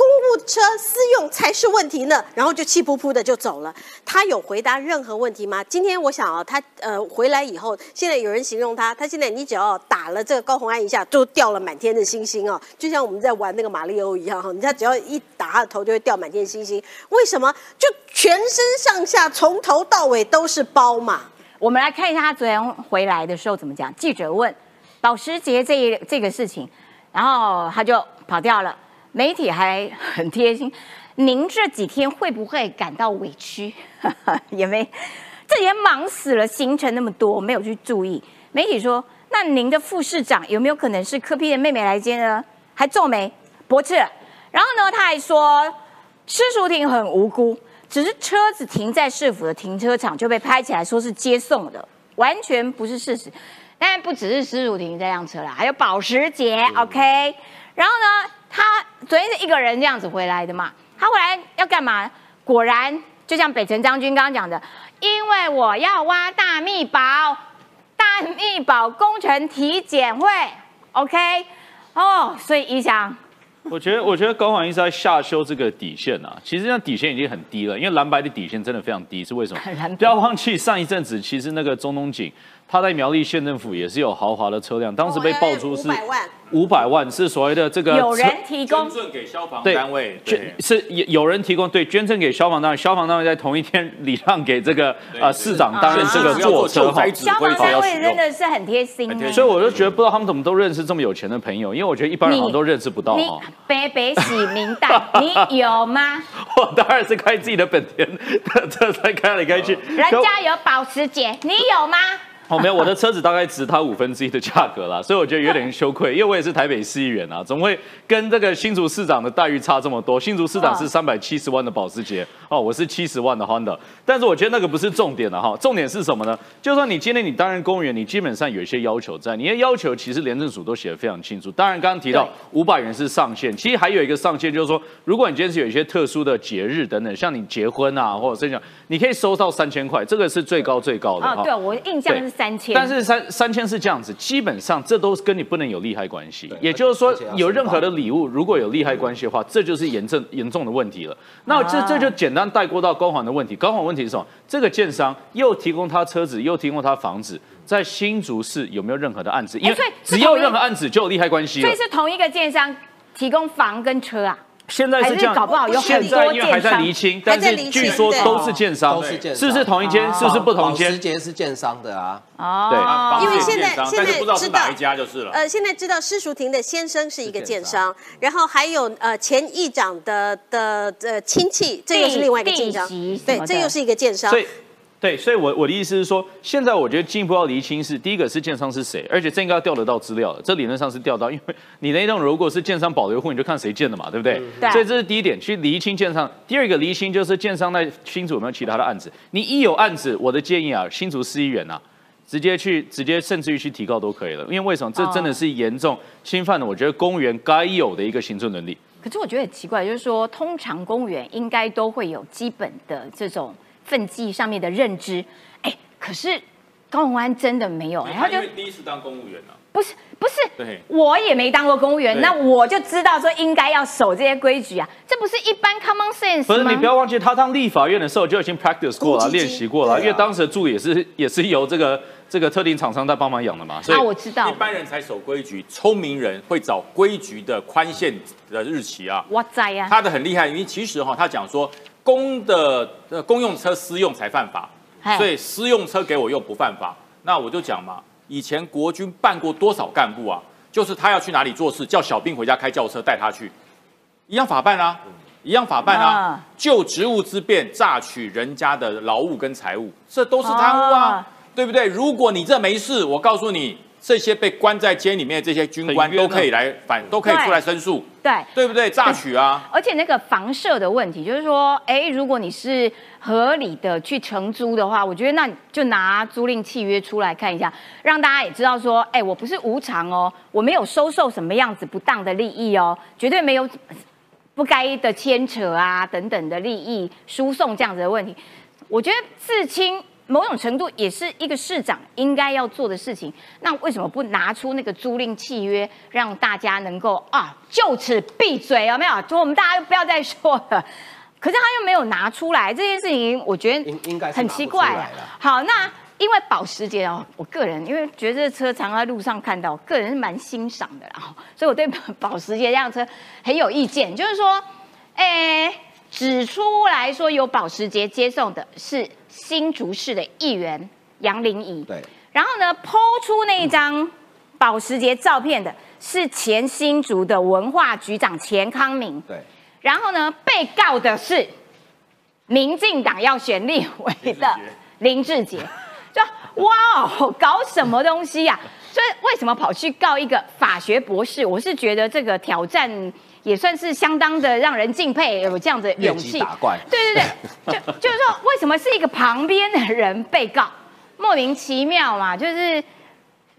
[SPEAKER 4] 公务车私用才是问题呢。然后就气扑扑的就走了。他有回答任何问题吗？今天我想啊，他呃回来以后，现在有人形容他，他现在你只要打了这个高红安一下，就掉了满天的星星哦，就像我们在玩那个马里欧一样哈，人家只要一打他的头就会掉满天星星。为什么？就全身上下从头到尾都是包嘛。
[SPEAKER 1] 我们来看一下他昨天回来的时候怎么讲。记者问保时捷这一这个事情，然后他就跑掉了。媒体还很贴心，您这几天会不会感到委屈？*laughs* 也没，这几天忙死了，行程那么多，没有去注意。媒体说，那您的副市长有没有可能是柯 P 的妹妹来接呢？还皱眉驳斥。然后呢，他还说，施淑婷很无辜，只是车子停在市府的停车场就被拍起来说是接送的，完全不是事实。当然不只是施淑婷这辆车啦，还有保时捷、OK。然后呢，他昨天是一个人这样子回来的嘛，他回来要干嘛？果然就像北辰将军刚刚讲的，因为我要挖大密宝，大密宝工程体检会，OK。哦，所以一翔。
[SPEAKER 3] 我觉得，我觉得高环一直在下修这个底线啊。其实那底线已经很低了，因为蓝白的底线真的非常低，是为什么？*laughs* 不要忘记上一阵子，其实那个中东锦他在苗栗县政府也是有豪华的车辆，当时被爆出是
[SPEAKER 4] 500万
[SPEAKER 3] 五百万是所谓的这个
[SPEAKER 1] 有人提供
[SPEAKER 7] 捐赠给消防单位，
[SPEAKER 3] 捐
[SPEAKER 7] 对，
[SPEAKER 3] 是有有人提供对捐赠给消防单位，消防单位在同一天礼让给这个呃市长担任这个坐车哈
[SPEAKER 1] 消防单。位真的是很贴心
[SPEAKER 3] 所以我就觉得不知道他们怎么都认识这么有钱的朋友，因为我觉得一般人好像都认识不到
[SPEAKER 1] 你
[SPEAKER 3] 哈。
[SPEAKER 1] 北北洗明代，*laughs* 你有吗？
[SPEAKER 3] 我当然是开自己的本田，这才开来开去。
[SPEAKER 1] 人家有保时捷，你有吗？
[SPEAKER 3] 哦，没有，我的车子大概值它五分之一的价格啦，所以我觉得有点羞愧，因为我也是台北市议员啊，怎么会跟这个新竹市长的待遇差这么多？新竹市长是三百七十万的保时捷，哦，我是七十万的 Honda，但是我觉得那个不是重点了哈，重点是什么呢？就算你今天你担任公务员，你基本上有一些要求在，你的要求其实廉政署都写的非常清楚。当然，刚刚提到五百元是上限，其实还有一个上限就是说，如果你今天是有一些特殊的节日等等，像你结婚啊或者生小，你可以收到三千块，这个是最高最高的哈。
[SPEAKER 1] 哦，对，我印象是三千，
[SPEAKER 3] 但是三三千是这样子，基本上这都是跟你不能有利害关系。也就是说有任何的礼物如果有利害关系的话，这就是严重严重的问题了。那这
[SPEAKER 1] 啊
[SPEAKER 3] 这就简单带过到高环的问题。高环问题是什么？这个建商又提供他车子，又提供他房子，在新竹市有没有任何的案子？因为
[SPEAKER 1] 所以
[SPEAKER 3] 只要任何案子就有利害关系
[SPEAKER 1] 所以。是同一个建商提供房跟车啊。
[SPEAKER 3] 现在是这样，
[SPEAKER 1] 搞不好有很
[SPEAKER 3] 现在
[SPEAKER 1] 多
[SPEAKER 3] 因为还在
[SPEAKER 1] 建商
[SPEAKER 3] 厘清，
[SPEAKER 4] 还
[SPEAKER 3] 但是
[SPEAKER 4] 在厘清
[SPEAKER 3] 据说
[SPEAKER 4] 对。
[SPEAKER 3] 都是建商，
[SPEAKER 2] 都是建商。
[SPEAKER 3] 是不是同一间？是不是不同间？
[SPEAKER 2] 保时？捷是建商的啊，
[SPEAKER 1] 哦，
[SPEAKER 3] 对。
[SPEAKER 4] 因为现在现在
[SPEAKER 7] 不知道是哪一家就是了。
[SPEAKER 4] 呃，现在知道施淑婷的先生是一个
[SPEAKER 2] 是建
[SPEAKER 4] 建商，然后还有呃前议长的的呃亲戚，这又是另外一个建商。对这又是一个建商。
[SPEAKER 3] 所。以，对，所以我我的意思是说，现在我觉得进一步要厘清是，第一个是建商是谁，而且这应该要调得到资料的，这理论上是调到，因为你那栋如果是建商保留户，你就看谁建的嘛，对不对？
[SPEAKER 1] 对
[SPEAKER 3] 所以这是第一点，去厘清建商。第二个厘清就是建商在新竹有没有其他的案子，你一有案子，我的建议啊，新竹市议员啊。直接去，直接甚至于去提告都可以了，因为为什么？这真的是严重侵犯了我觉得公务员该有的一个行政能力。
[SPEAKER 1] 可是我觉得很奇怪，就是说，通常公务员应该都会有基本的这种分际上面的认知，哎，可是高鸿安真的没有，然后就
[SPEAKER 7] 第一次当公务员啊，
[SPEAKER 1] 不是不是
[SPEAKER 7] 对，
[SPEAKER 1] 我也没当过公务员，那我就知道说应该要守这些规矩啊，这不是一般 common sense
[SPEAKER 3] 不是？你不要忘记，他当立法院的时候就已经 practice 过了，练习过了，
[SPEAKER 2] 啊。
[SPEAKER 3] 因为当时的助理也是也是由这个这个特定厂商在帮忙养的嘛，所以
[SPEAKER 1] 啊，我知道。
[SPEAKER 7] 一，般人才守规矩，聪明人会找规矩的宽限的日期啊。
[SPEAKER 1] 我在呀，
[SPEAKER 7] 他的很厉害，因为其实哈，他讲说公的呃公用车私用才犯法，所以私用车给我用不犯法。那我就讲嘛，以前国军办过多少干部啊？就是他要去哪里做事，叫小兵回家开轿车带他去，一样法办啊，一样法办啊
[SPEAKER 1] 啊，
[SPEAKER 7] 就职务之便榨取人家的劳务跟财物，这都是贪污啊
[SPEAKER 1] 啊，
[SPEAKER 7] 对不对？如果你这没事，我告诉你，这些被关在监里面的这些军官都可以来反，都可以出来申诉，
[SPEAKER 1] 对。
[SPEAKER 7] 对不对？榨取啊。
[SPEAKER 1] 而且那个房舍的问题，就是说，哎，如果你是合理的去承租的话，我觉得那你就拿租赁契约出来看一下，让大家也知道说，哎，我不是无偿哦，我没有收受什么样子不当的利益哦，绝对没有不该的牵扯啊等等的利益输送这样子的问题。我觉得自清某种程度也是一个市长应该要做的事情。那为什么不拿出那个租赁契约，让大家能够啊就此闭嘴？有没有？就我们大家不要再说了。*laughs* 可是他又没有拿出来这件事情，我觉得
[SPEAKER 2] 应应该是
[SPEAKER 1] 很奇怪。好，那因为保时捷哦，我个人因为觉得这车常在路上看到，个人是蛮欣赏的啦，所以我对保时捷这辆车很有意见。就是说，诶，指出来说有保时捷接送的是新竹市的议员杨玲仪，
[SPEAKER 2] 对，
[SPEAKER 1] 然后呢，抛出那一张保时捷照片的是前新竹的文化局长钱康明，
[SPEAKER 2] 对，
[SPEAKER 1] 然后呢，被告的是民进党要选立委的林志杰，就哇哦，搞什么东西呀、所以为什么跑去告一个法学博士？我是觉得这个挑战也算是相当的让人敬佩，有这样的勇气。
[SPEAKER 2] 打怪，
[SPEAKER 1] 对对对，*laughs* 就就是说，为什么是一个旁边的人被告？莫名其妙嘛，就是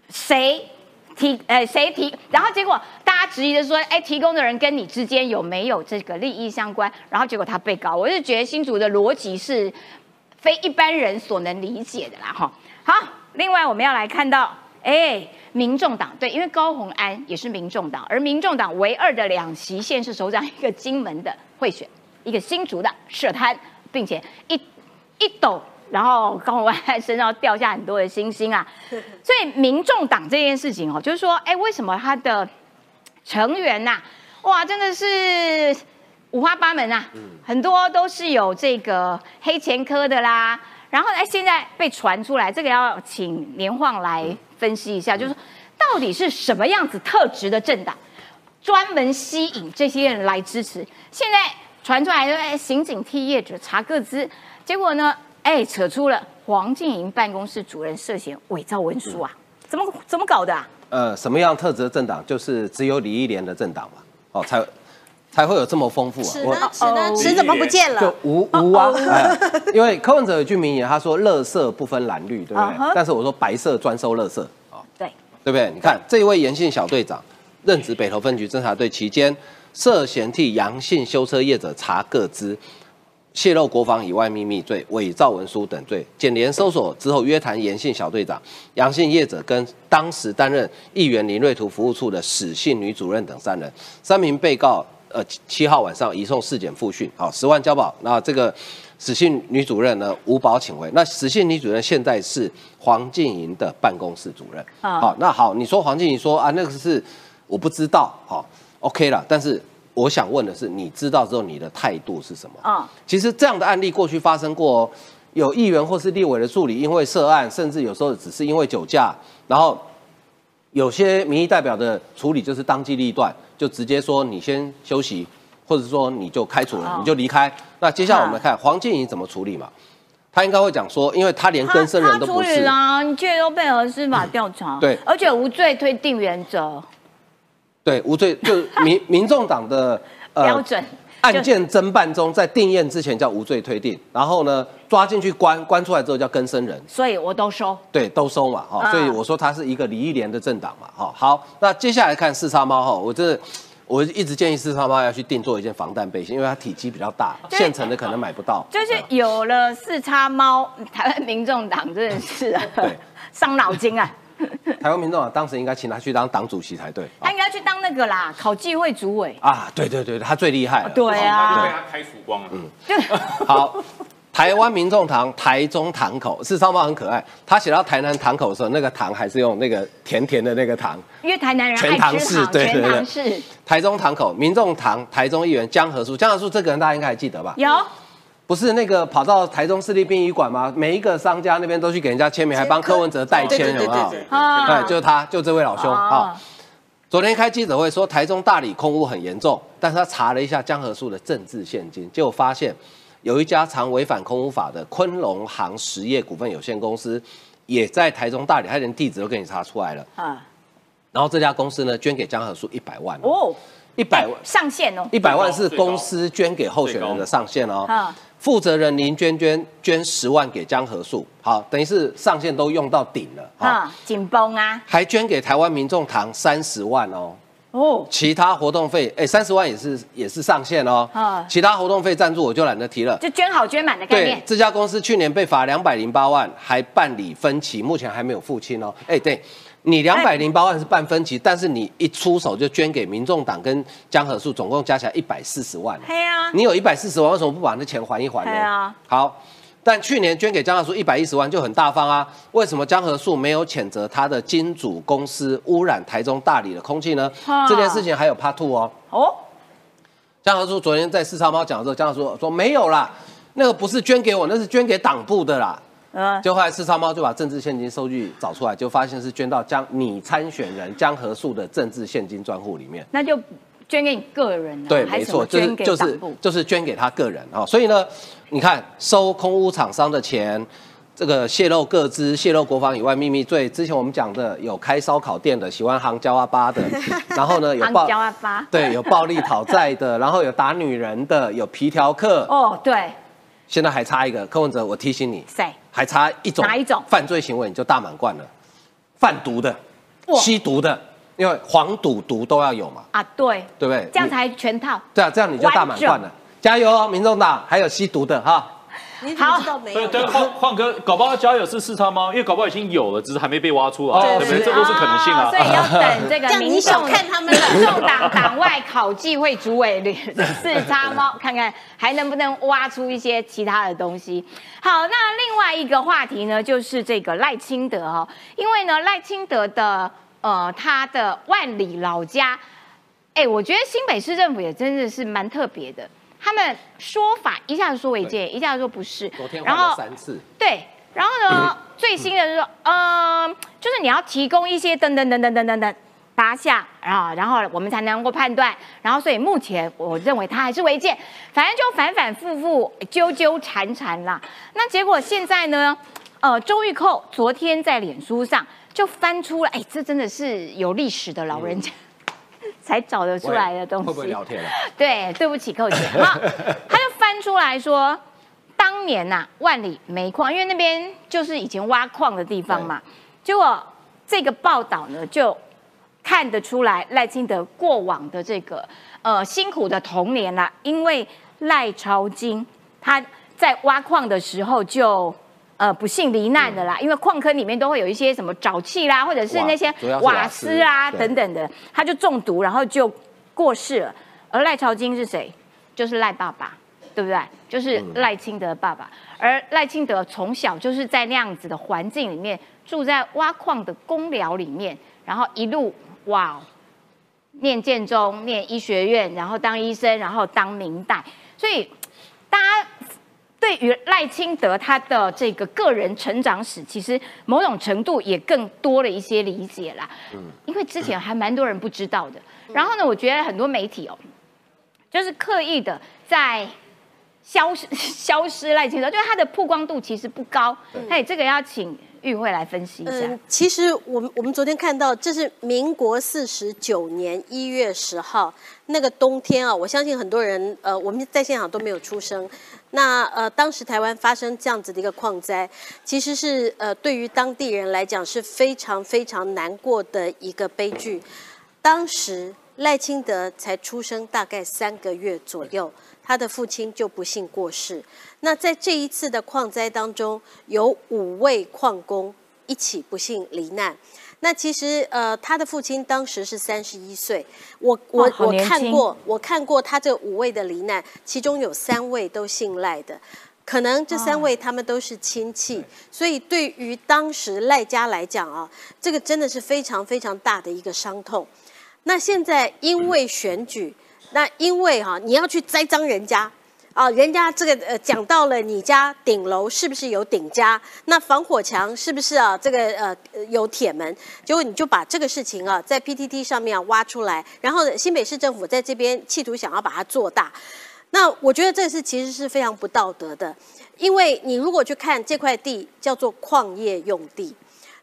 [SPEAKER 1] 谁提呃谁提，然后结果大家质疑的说，哎，提供的人跟你之间有没有这个利益相关？然后结果他被告，我是觉得新竹的逻辑是非一般人所能理解的啦，哈。好，另外我们要来看到，哎，民众党对，因为高虹安也是民众党，而民众党唯二的两席县市首长，一个金门的贿选，一个新竹的涉贪，并且一一抖，然后高虹安身上掉下很多的星星啊。*laughs* 所以民众党这件事情哦，就是说，哎，为什么他的成员呐、哇，真的是五花八门啊，很多都是有这个黑前科的啦。然后哎，现在被传出来，这个要请年晃来分析一下，就是说到底是什么样子特质的政党，专门吸引这些人来支持？现在传出来的哎，刑警替业者查个资，结果呢，哎，扯出了黄静莹办公室主任涉嫌伪造文书啊，怎么怎么搞的啊？
[SPEAKER 2] 呃，什么样特质的政党，就是只有李义莲的政党嘛，哦，才才会有这么丰富啊。
[SPEAKER 4] 尺
[SPEAKER 2] 我
[SPEAKER 4] 呢尺呢
[SPEAKER 1] 哦
[SPEAKER 4] 尺怎么不见了
[SPEAKER 2] 就
[SPEAKER 4] 了？
[SPEAKER 2] 无无啊，哎，因为柯文哲有句名言，他说“垃圾不分蓝绿”，对不对？但是我说白色专收垃圾啊，
[SPEAKER 1] 对，
[SPEAKER 2] 对不对？你看这一位严姓小队长任职北投分局侦查队期间，涉嫌替杨姓修车业者查各资。泄露国防以外秘密罪、伪造文书等罪，检联搜索之后约谈严姓小队长、杨姓业者跟当时担任议员林瑞图服务处的史姓女主任等三人，三名被告呃七七号晚上移送市检复讯，好十万交保。那这个史姓女主任呢无保请回，那史姓女主任现在是黄静莹的办公室主任。
[SPEAKER 1] 啊
[SPEAKER 2] 好，那好，你说黄静莹说啊那个是我不知道，好 OK 了，但是我想问的是，你知道之后你的态度是什么？
[SPEAKER 1] 啊，
[SPEAKER 2] 其实这样的案例过去发生过哦，有议员或是立委的助理因为涉案，甚至有时候只是因为酒驾，然后有些民意代表的处理就是当机立断，就直接说你先休息，或者说你就开除了，
[SPEAKER 1] 哦
[SPEAKER 2] 你就离开。那接下来我们看黄静怡怎么处理嘛？他应该会讲说，因为他连更生人都
[SPEAKER 1] 他处理
[SPEAKER 2] 不是，
[SPEAKER 1] 啦，你却都配合司法调查，
[SPEAKER 2] 对
[SPEAKER 1] 而且无罪推定原则
[SPEAKER 2] 对无罪，就民 *laughs* 民众党的呃
[SPEAKER 1] 标准。
[SPEAKER 2] 案件侦办中，在定验之前叫无罪推定，然后呢抓进去关，关出来之后叫更生人。
[SPEAKER 1] 所以我都收。
[SPEAKER 2] 对，都收嘛，哈、
[SPEAKER 1] 啊
[SPEAKER 2] 所以我说它是一个李义莲的政党嘛，哈、好，那接下来看四叉猫哈，我这我一直建议四叉猫要去定做一件防弹背心，因为它体积比较大，
[SPEAKER 1] 对
[SPEAKER 2] 现成的可能买不到。
[SPEAKER 1] 就是有了四叉猫，台湾民众党真的是 *laughs* 伤脑筋啊！*laughs*
[SPEAKER 2] 台湾民众党当时应该请他去当党主席才对。
[SPEAKER 1] 他应该去当那个啦，考纪会主委。
[SPEAKER 2] 啊，对对对，他最厉害了。
[SPEAKER 1] 对
[SPEAKER 7] 啊就被
[SPEAKER 1] 啊，
[SPEAKER 7] 他开曙光了。*laughs*
[SPEAKER 2] 好，台湾民众堂台中堂口，四叉猫很可爱，他写到台南堂口的时候，那个糖还是用那个甜甜的那个糖。
[SPEAKER 1] 因为台南人
[SPEAKER 2] 全
[SPEAKER 1] 糖，全
[SPEAKER 2] 式对对对
[SPEAKER 1] 唐式
[SPEAKER 2] 台中堂口民众堂台中议员江河树，江河树这个人大家应该还记得吧？
[SPEAKER 1] 有
[SPEAKER 2] 不是那个跑到台中市立殡仪馆吗？每一个商家那边都去给人家签名，还帮柯文哲代签，
[SPEAKER 4] 对对
[SPEAKER 2] 有没有？
[SPEAKER 4] 对对
[SPEAKER 1] 啊
[SPEAKER 2] 对，就是他，就这位老兄啊
[SPEAKER 1] 啊。
[SPEAKER 2] 昨天开记者会说，台中大理空屋很严重，但是他查了一下江河树的政治现金，结果发现有一家常违反空屋法的昆龙行实业股份有限公司，也在台中大理，他连地址都给你查出来了。
[SPEAKER 1] 啊
[SPEAKER 2] 然后这家公司呢，捐给江河树一百万，
[SPEAKER 1] 哦，
[SPEAKER 2] 一百万。
[SPEAKER 1] 上限哦，
[SPEAKER 2] 一百万是公司捐给候选人的上限哦
[SPEAKER 1] 啊。
[SPEAKER 2] 负责人林娟娟捐十万给江河树，好，等于是上限都用到顶了哈，
[SPEAKER 1] 啊，紧绷啊，
[SPEAKER 2] 还捐给台湾民众堂三十万哦。
[SPEAKER 1] 哦，
[SPEAKER 2] 其他活动费，哎，三十万也是也是上限哦
[SPEAKER 1] 啊。
[SPEAKER 2] 其他活动费赞助我就懒得提了。
[SPEAKER 1] 就捐好捐满的概
[SPEAKER 2] 对
[SPEAKER 1] 念，，
[SPEAKER 2] 这家公司去年被罚两百零八万，还办理分期，目前还没有付清哦。哎，对，你两百零八万是半分期，但是你一出手就捐给民众党跟江河树，总共加起来一百四十万。你有一百四十万，为什么不把那钱还一还呢？
[SPEAKER 1] 对啊
[SPEAKER 2] 好，但去年捐给江河树一百一十万就很大方啊，为什么江河树没有谴责他的金主公司污染台中大理的空气呢？
[SPEAKER 1] 啊
[SPEAKER 2] 这件事情还有 Part Two 哦。
[SPEAKER 1] 哦，
[SPEAKER 2] 江河树昨天在四叉猫讲的时候，江河树说没有啦，那个不是捐给我，那是捐给党部的啦。
[SPEAKER 1] 呃，
[SPEAKER 2] 就后来四叉猫就把政治现金收据找出来，就发现是捐到江你参选人江河树的政治现金专户里面。
[SPEAKER 1] 那就捐给你个人啊，
[SPEAKER 2] 对，没错，就是
[SPEAKER 1] 么捐给
[SPEAKER 2] 就是？就是捐给他个人啊、所以呢，你看收空屋厂商的钱，这个泄露各资、泄露国防以外秘密罪，之前我们讲的有开烧烤店的，喜欢行交阿巴的，*laughs* 然后呢有
[SPEAKER 1] 行
[SPEAKER 2] 暴
[SPEAKER 1] 焦阿巴
[SPEAKER 2] 对，有暴力讨债的，然后有打女人的，有皮条客，
[SPEAKER 1] 哦，对，
[SPEAKER 2] 现在还差一个，柯文哲，我提醒你，
[SPEAKER 1] 谁？
[SPEAKER 2] 还差一种
[SPEAKER 1] 哪一种
[SPEAKER 2] 犯罪行为你就大满贯了，贩毒的、吸毒的，因为黄赌毒都要有嘛，
[SPEAKER 1] 啊，对，
[SPEAKER 2] 对不对？
[SPEAKER 1] 这样才全套。
[SPEAKER 2] 对啊，这样你就大满贯了。加油哦，民众党，还有吸毒的哈。
[SPEAKER 4] 你怎么知道没有？
[SPEAKER 3] 对对，晃晃哥，搞不好交友是四叉猫，因为搞不好已经有了，只是还没被挖出来，
[SPEAKER 2] 哦
[SPEAKER 3] 对不对？这都是可能性啊
[SPEAKER 1] 所。以要等这个
[SPEAKER 4] 这样你
[SPEAKER 1] 民众
[SPEAKER 4] 看他们了
[SPEAKER 1] 民 *laughs* 众党 *laughs* 党外考纪会主委四叉猫，*laughs* 看看还能不能挖出一些其他的东西。好，那另外一个话题呢，就是这个赖清德哈、哦，因为呢赖清德的呃他的万里老家。哎，我觉得新北市政府也真的是蛮特别的，他们说法一下子说违建，一下子说不是，
[SPEAKER 2] 昨天换了三次，
[SPEAKER 1] 对，然后呢，*coughs* 最新的是说，嗯，就是你要提供一些等等等等等等等八项啊，然后我们才能够判断，然后所以目前我认为他还是违建，反正就反反复复纠纠缠缠啦。那结果现在呢，呃，周玉蔻昨天在脸书上就翻出了，哎，这真的是有历史的老人家。才找得出来的东西，
[SPEAKER 2] 会不会聊天 *laughs*
[SPEAKER 1] 对，对不起，寇姐好，*laughs* 他就翻出来说，当年呐，万里煤矿，因为那边就是以前挖矿的地方嘛。结果这个报道呢，就看得出来赖清德过往的这个呃辛苦的童年啦，因为赖朝金他在挖矿的时候就。呃，不幸罹难的啦，因为矿坑里面都会有一些什么沼气啦，或者是那些瓦斯啊等等的，他就中毒，然后就过世了。而赖朝金是谁？就是赖爸爸，对不对？就是赖清德爸爸。而赖清德从小就是在那样子的环境里面，住在挖矿的公寮里面，然后一路哇，念建中，念医学院，然后当医生，然后当明代，所以大家。对于赖清德他的这个个人成长史，其实某种程度也更多了一些理解啦。嗯，因为之前还蛮多人不知道的。然后呢，我觉得很多媒体哦，就是刻意的在消失 *laughs* 消失赖清德，就是他的曝光度其实不高。哎，这个要请玉慧来分析一下。嗯，
[SPEAKER 4] 其实我们我们昨天看到，这是民国四十九年一月十号那个冬天啊，我相信很多人呃我们在现场都没有出生。那呃，当时台湾发生这样子的一个矿灾，其实是呃，对于当地人来讲是非常非常难过的一个悲剧。当时赖清德才出生大概三个月左右，他的父亲就不幸过世。那在这一次的矿灾当中，有五位矿工一起不幸罹难。那其实，呃，他的父亲当时是三十一岁。我我我看过，我看过他这五位的罹难，其中有三位都姓赖的，可能这三位他们都是亲戚，所以对于当时赖家来讲啊，这个真的是非常非常大的一个伤痛。那现在因为选举，那因为哈你要去栽赃人家。啊，人家这个呃讲到了你家顶楼是不是有顶加？那防火墙是不是啊？这个呃有铁门？结果你就把这个事情啊在 PTT 上面挖出来，然后新北市政府在这边企图想要把它做大。那我觉得这是其实是非常不道德的，因为你如果去看这块地叫做矿业用地。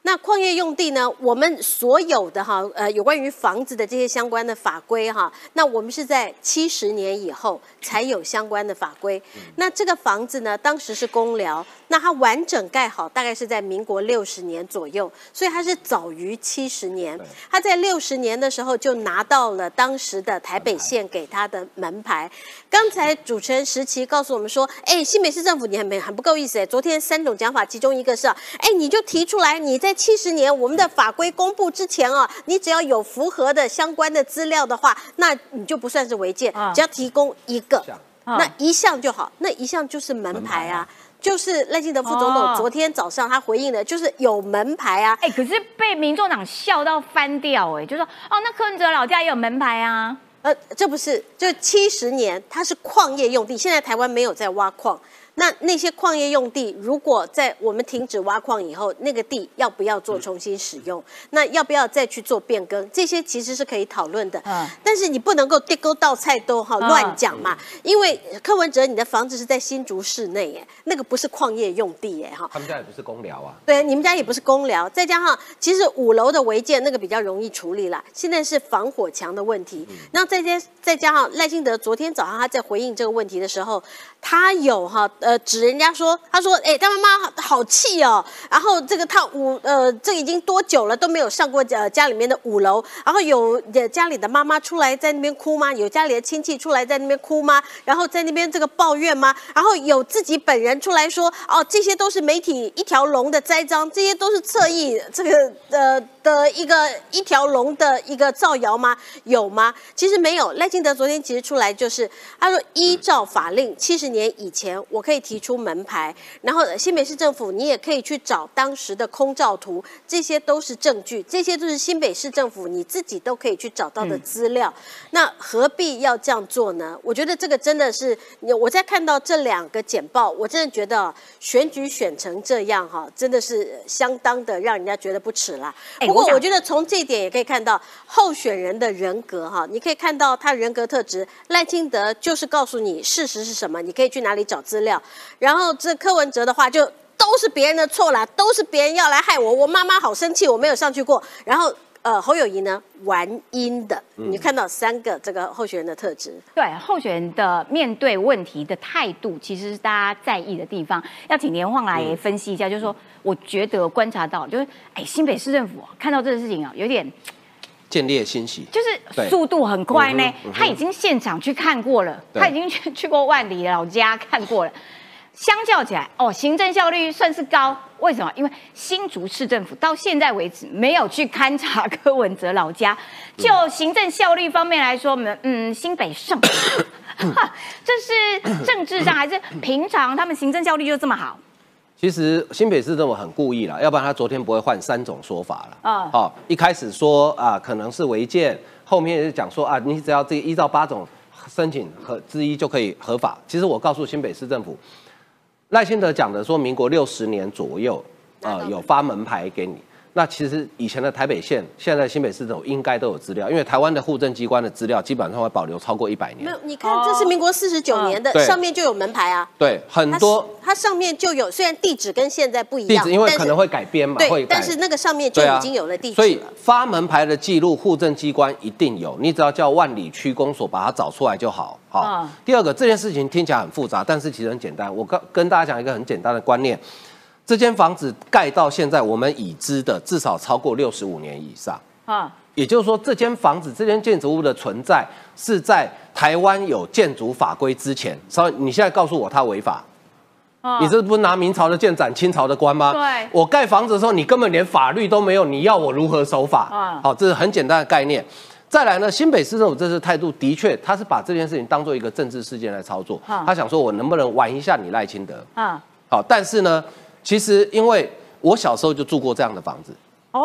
[SPEAKER 4] 那矿业用地呢？我们所有的哈呃有关于房子的这些相关的法规哈，那我们是在七十年以后才有相关的法规。那这个房子呢，当时是公寮，那它完整盖好大概是在民国六十年左右，所以它是早于七十年。它在六十年的时候就拿到了当时的台北县给它的门牌。刚才主持人石奇告诉我们说，哎，新北市政府你很没很不够意思哎。昨天三种讲法，其中一个是，哎，你就提出来你在。在七十年，我们的法规公布之前啊，你只要有符合的相关的资料的话，那你就不算是违建，只要提供一个，那一项就好，那一项就是门牌啊，就是赖清德副总统昨天早上他回应的，就是有门牌啊，
[SPEAKER 1] 哎，可是被民众党笑到翻掉，哎，就说哦，那柯文哲老家也有门牌啊，
[SPEAKER 4] 呃，这不是，就七十年它是矿业用地，现在台湾没有在挖矿。那那些矿业用地，如果在我们停止挖矿以后，那个地要不要做重新使用？那要不要再去做变更？这些其实是可以讨论的。嗯。但是你不能够地沟倒菜都哈乱讲嘛，因为柯文哲，你的房子是在新竹市内，耶，那个不是矿业用地，耶哈。
[SPEAKER 2] 他们家也不是公寮啊。
[SPEAKER 4] 对，你们家也不是公寮，再加上其实五楼的违建那个比较容易处理了。现在是防火墙的问题。那再加再加上赖清德昨天早上他在回应这个问题的时候，他有哈。呃，呃指人家说，他说，哎，他妈妈好气哦。然后这个他五，呃，这已经多久了都没有上过呃家里面的五楼。然后有家里的妈妈出来在那边哭吗？有家里的亲戚出来在那边哭吗？然后在那边这个抱怨吗？然后有自己本人出来说，哦，这些都是媒体一条龙的栽赃，这些都是侧翼这个呃的一个一条龙的一个造谣吗？有吗？其实没有。赖清德昨天其实出来就是他说，依照法令，七十年以前我。可以提出门牌，然后新北市政府你也可以去找当时的空照图，这些都是证据，这些都是新北市政府你自己都可以去找到的资料。那何必要这样做呢？我觉得这个真的是，我在看到这两个简报，我真的觉得选举选成这样哈，真的是相当的让人家觉得不耻啦。不过我觉得从这一点也可以看到候选人的人格哈，你可以看到他人格特质，赖清德就是告诉你事实是什么，你可以去哪里找资料。然后这柯文哲的话就都是别人的错啦，都是别人要来害我，我妈妈好生气，我没有上去过。然后。呃，侯友谊呢，玩阴的，你看到三个这个候选人的特质。
[SPEAKER 1] 对，候选人的面对问题的态度，其实是大家在意的地方。要请连晃来分析一下，就是说，我觉得观察到，就是哎，新北市政府看到这个事情啊，有点
[SPEAKER 2] 见猎欣喜，
[SPEAKER 1] 就是速度很快呢。他已经现场去看过了，他已经去去过万里老家看过了。相较起来，哦，行政效率算是高。为什么？因为新竹市政府到现在为止没有去勘察柯文哲老家。就行政效率方面来说，们嗯，新北胜，*laughs* *laughs* 这是政治上还是平常他们行政效率就这么好？
[SPEAKER 2] 其实新北市政府很故意了，要不然他昨天不会换三种说法了。啊，好，一开始说啊可能是违建，后面是讲说啊你只要这依照八种申请和之一就可以合法。其实我告诉新北市政府。赖清德讲的说，民国六十年左右，呃，有发门牌给你。那其实以前的台北县，现在新北市政府应该都有资料，因为台湾的户政机关的资料基本上会保留超过一百年。
[SPEAKER 4] 没有，你看这是民国四十九年的，上面就有门牌啊。
[SPEAKER 2] 对，很多
[SPEAKER 4] 它上面就有，虽然地址跟现在不一样，
[SPEAKER 2] 地址因为可能会改编嘛，
[SPEAKER 4] 对，但是那个上面就已经有了地址。
[SPEAKER 2] 所以发门牌的记录，户政机关一定有，你只要叫万里区公所把它找出来就好。好，第二个这件事情听起来很复杂，但是其实很简单。我跟跟大家讲一个很简单的观念。这间房子盖到现在，我们已知的至少超过六十五年以上啊。也就是说，这间房子、这间建筑物的存在是在台湾有建筑法规之前。稍微，你现在告诉我它违法，你这不是拿明朝的剑斩清朝的官吗？
[SPEAKER 1] 对。
[SPEAKER 2] 我盖房子的时候，你根本连法律都没有，你要我如何守法？啊，好，这是很简单的概念。再来呢，新北市政府这次态度的确，他是把这件事情当做一个政治事件来操作。他想说，我能不能玩一下你赖清德？啊，好，但是呢。其实，因为我小时候就住过这样的房子，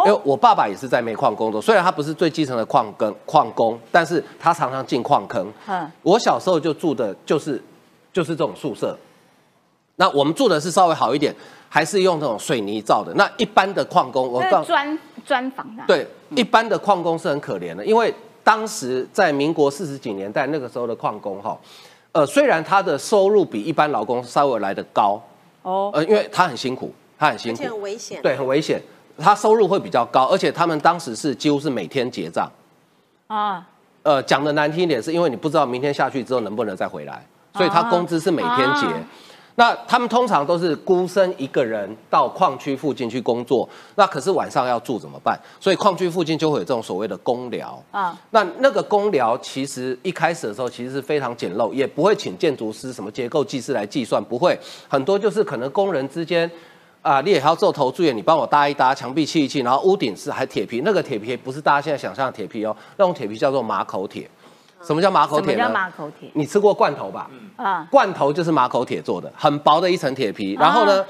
[SPEAKER 2] 因为我爸爸也是在煤矿工作，虽然他不是最基层的矿工，矿工，但是他常常进矿坑。嗯，我小时候就住的就是就是这种宿舍。那我们住的是稍微好一点，还是用这种水泥造的。那一般的矿工，
[SPEAKER 1] 我告砖砖房的。
[SPEAKER 2] 对，一般的矿工是很可怜的，因为当时在民国四十几年代那个时候的矿工哈，呃，虽然他的收入比一般劳工稍微来的高。哦，呃，因为他很辛苦，他很辛苦，
[SPEAKER 4] 而且很危险，
[SPEAKER 2] 对，很危险。他收入会比较高，而且他们当时是几乎是每天结账。啊，呃，讲的难听一点，是因为你不知道明天下去之后能不能再回来，所以他工资是每天结。那他们通常都是孤身一个人到矿区附近去工作，那可是晚上要住怎么办？所以矿区附近就会有这种所谓的公寮啊。那那个公寮其实一开始的时候其实是非常简陋，也不会请建筑师、什么结构技师来计算，不会很多就是可能工人之间啊，你也要做投注员，你帮我搭一搭墙壁砌一砌，然后屋顶是还铁皮，那个铁皮不是大家现在想象的铁皮哦，那种铁皮叫做马口铁。什么叫马口铁
[SPEAKER 1] 呢？什么叫马口铁？
[SPEAKER 2] 你吃过罐头吧？啊，罐头就是马口铁做的，很薄的一层铁皮。然后呢，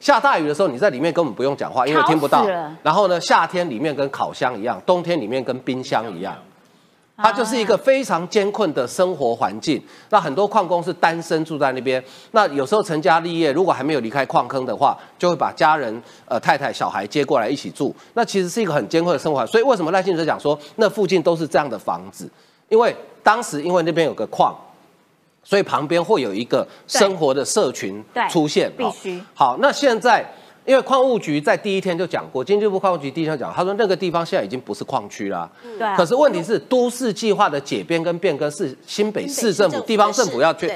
[SPEAKER 2] 下大雨的时候，你在里面根本不用讲话，因为听不到。然后呢，夏天里面跟烤箱一样，冬天里面跟冰箱一样，它就是一个非常艰困的生活环境。那很多矿工是单身住在那边，那有时候成家立业，如果还没有离开矿坑的话，就会把家人、呃太太、小孩接过来一起住。那其实是一个很艰困的生活。所以为什么赖清德讲说，那附近都是这样的房子？因为当时因为那边有个矿，所以旁边会有一个生活的社群出现。
[SPEAKER 1] 必须
[SPEAKER 2] 好。那现在因为矿务局在第一天就讲过，经济部矿务局第一天讲，他说那个地方现在已经不是矿区了。
[SPEAKER 1] 对。
[SPEAKER 2] 可是问题是，都市计划的解编跟变更是新北市政府、地方政府要去。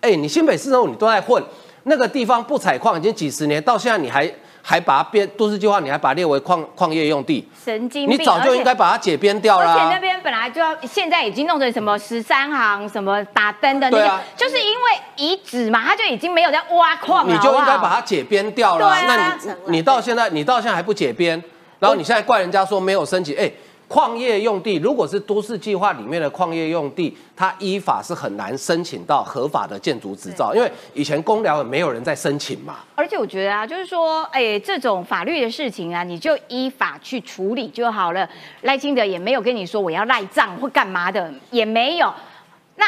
[SPEAKER 2] 哎，你新北市政府你都在混，那个地方不采矿已经几十年，到现在你还。还把它变都市计划，你还把它列为矿矿业用地，
[SPEAKER 1] 神经
[SPEAKER 2] 病！你早就应该把它解编掉了。
[SPEAKER 1] 而且那边本来就要，现在已经弄成什么十三行什么打灯的那个，就是因为遗址嘛，它就已经没有在挖矿了。
[SPEAKER 2] 你就应该把它解编掉了。那你你到现在你到现在还不解编，然后你现在怪人家说没有升级，哎，矿业用地如果是都市计划里面的矿业用地，它依法是很难申请到合法的建筑执照，因为以前公寮也没有人在申请嘛。
[SPEAKER 1] 而且我觉得啊，就是说，哎，这种法律的事情啊，你就依法去处理就好了。赖清德也没有跟你说我要赖账或干嘛的，也没有。那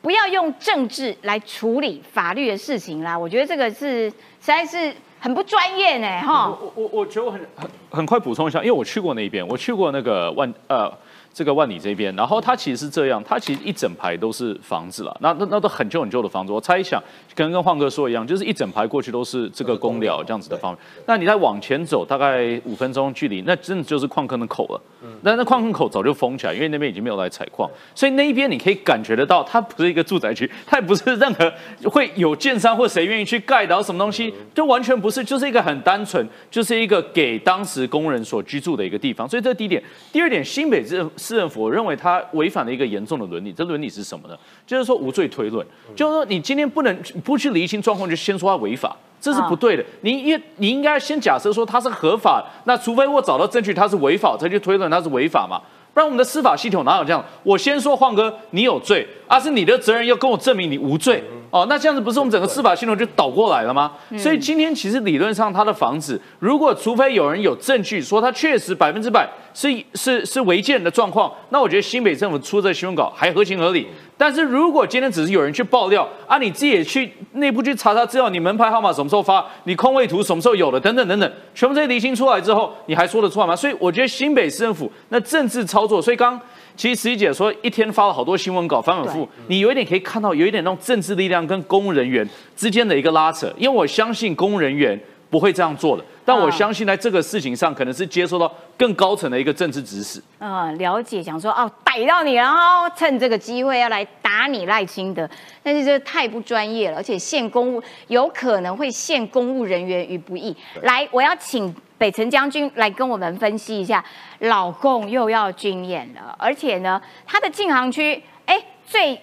[SPEAKER 1] 不要用政治来处理法律的事情啦。我觉得这个是实在是很不专业呢，哈。
[SPEAKER 3] 我我我觉得我很很很快补充一下，因为我去过那边，我去过那个万呃。这个万里这边，然后它其实是这样，它其实一整排都是房子了，那那那都很旧很旧的房子。我猜想，可能跟晃哥说一样，就是一整排过去都是这个公寮这样子的方。那你再往前走，大概五分钟距离，那真的就是矿坑的口了。那那矿坑口早就封起来，因为那边已经没有来采矿，所以那一边你可以感觉得到，它不是一个住宅区，它也不是任何会有建商或谁愿意去盖的什么东西，就完全不是，就是一个很单纯，就是一个给当时工人所居住的一个地方。所以这是第一点。第二点，新北市。市政府，我认为它违反了一个严重的伦理。这伦理是什么呢？就是说无罪推论，就是说你今天不能不去厘清状况，就先说他违法，这是不对的。你应你应该先假设说他是合法，那除非我找到证据他是违法，才去推论他是违法嘛。不然我们的司法系统哪有这样？我先说晃哥你有罪，而是你的责任要跟我证明你无罪哦。那这样子不是我们整个司法系统就倒过来了吗？所以今天其实理论上他的房子，如果除非有人有证据说他确实百分之百是是是违建的状况，那我觉得新北政府出这新闻稿还合情合理。但是如果今天只是有人去爆料啊，你自己也去内部去查查资料，你门牌号码什么时候发，你空位图什么时候有的，等等等等，全部这些厘清出来之后，你还说得出来吗？所以我觉得新北市政府那政治操作，所以刚其实十一姐说一天发了好多新闻稿，反反复，你有一点可以看到有一点那种政治力量跟公务人员之间的一个拉扯，因为我相信公务人员。不会这样做的，但我相信在这个事情上，可能是接受到更高层的一个政治指使。
[SPEAKER 1] 嗯，了解，想说哦，逮到你，然后趁这个机会要来打你赖清德，但是这太不专业了，而且限公务有可能会限公务人员于不义。来，我要请北辰将军来跟我们分析一下，老共又要军演了，而且呢，他的禁航区，哎，最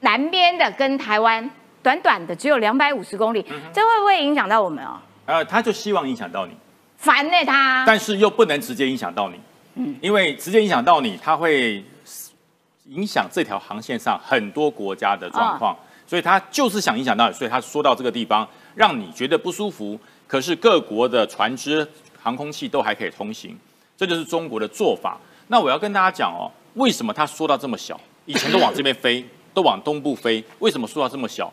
[SPEAKER 1] 南边的跟台湾短短的只有两百五十公里，这会不会影响到我们哦？
[SPEAKER 7] 呃，他就希望影响到你，
[SPEAKER 1] 烦呢他，
[SPEAKER 7] 但是又不能直接影响到你，嗯，因为直接影响到你，他会影响这条航线上很多国家的状况，所以他就是想影响到你，所以他说到这个地方，让你觉得不舒服，可是各国的船只、航空器都还可以通行，这就是中国的做法。那我要跟大家讲哦，为什么他说到这么小？以前都往这边飞，都往东部飞，为什么说到这么小？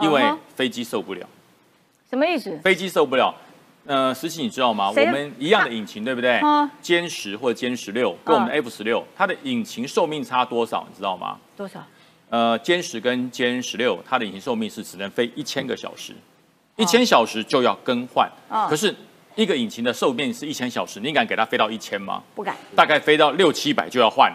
[SPEAKER 7] 因为飞机受不了。
[SPEAKER 1] 什么意思？
[SPEAKER 7] 飞机受不了。呃，实习你知道吗？我们一样的引擎，对不对？歼十或者歼十六跟我们的 F 十六，它的引擎寿命差多少？你知道吗？
[SPEAKER 1] 多少？
[SPEAKER 7] 呃，歼十跟歼十六，它的引擎寿命是只能飞一千个小时，一千小时就要更换。可是一个引擎的寿命是一千小时，你敢给它飞到一千吗？
[SPEAKER 1] 不敢。
[SPEAKER 7] 大概飞到六七百就要换，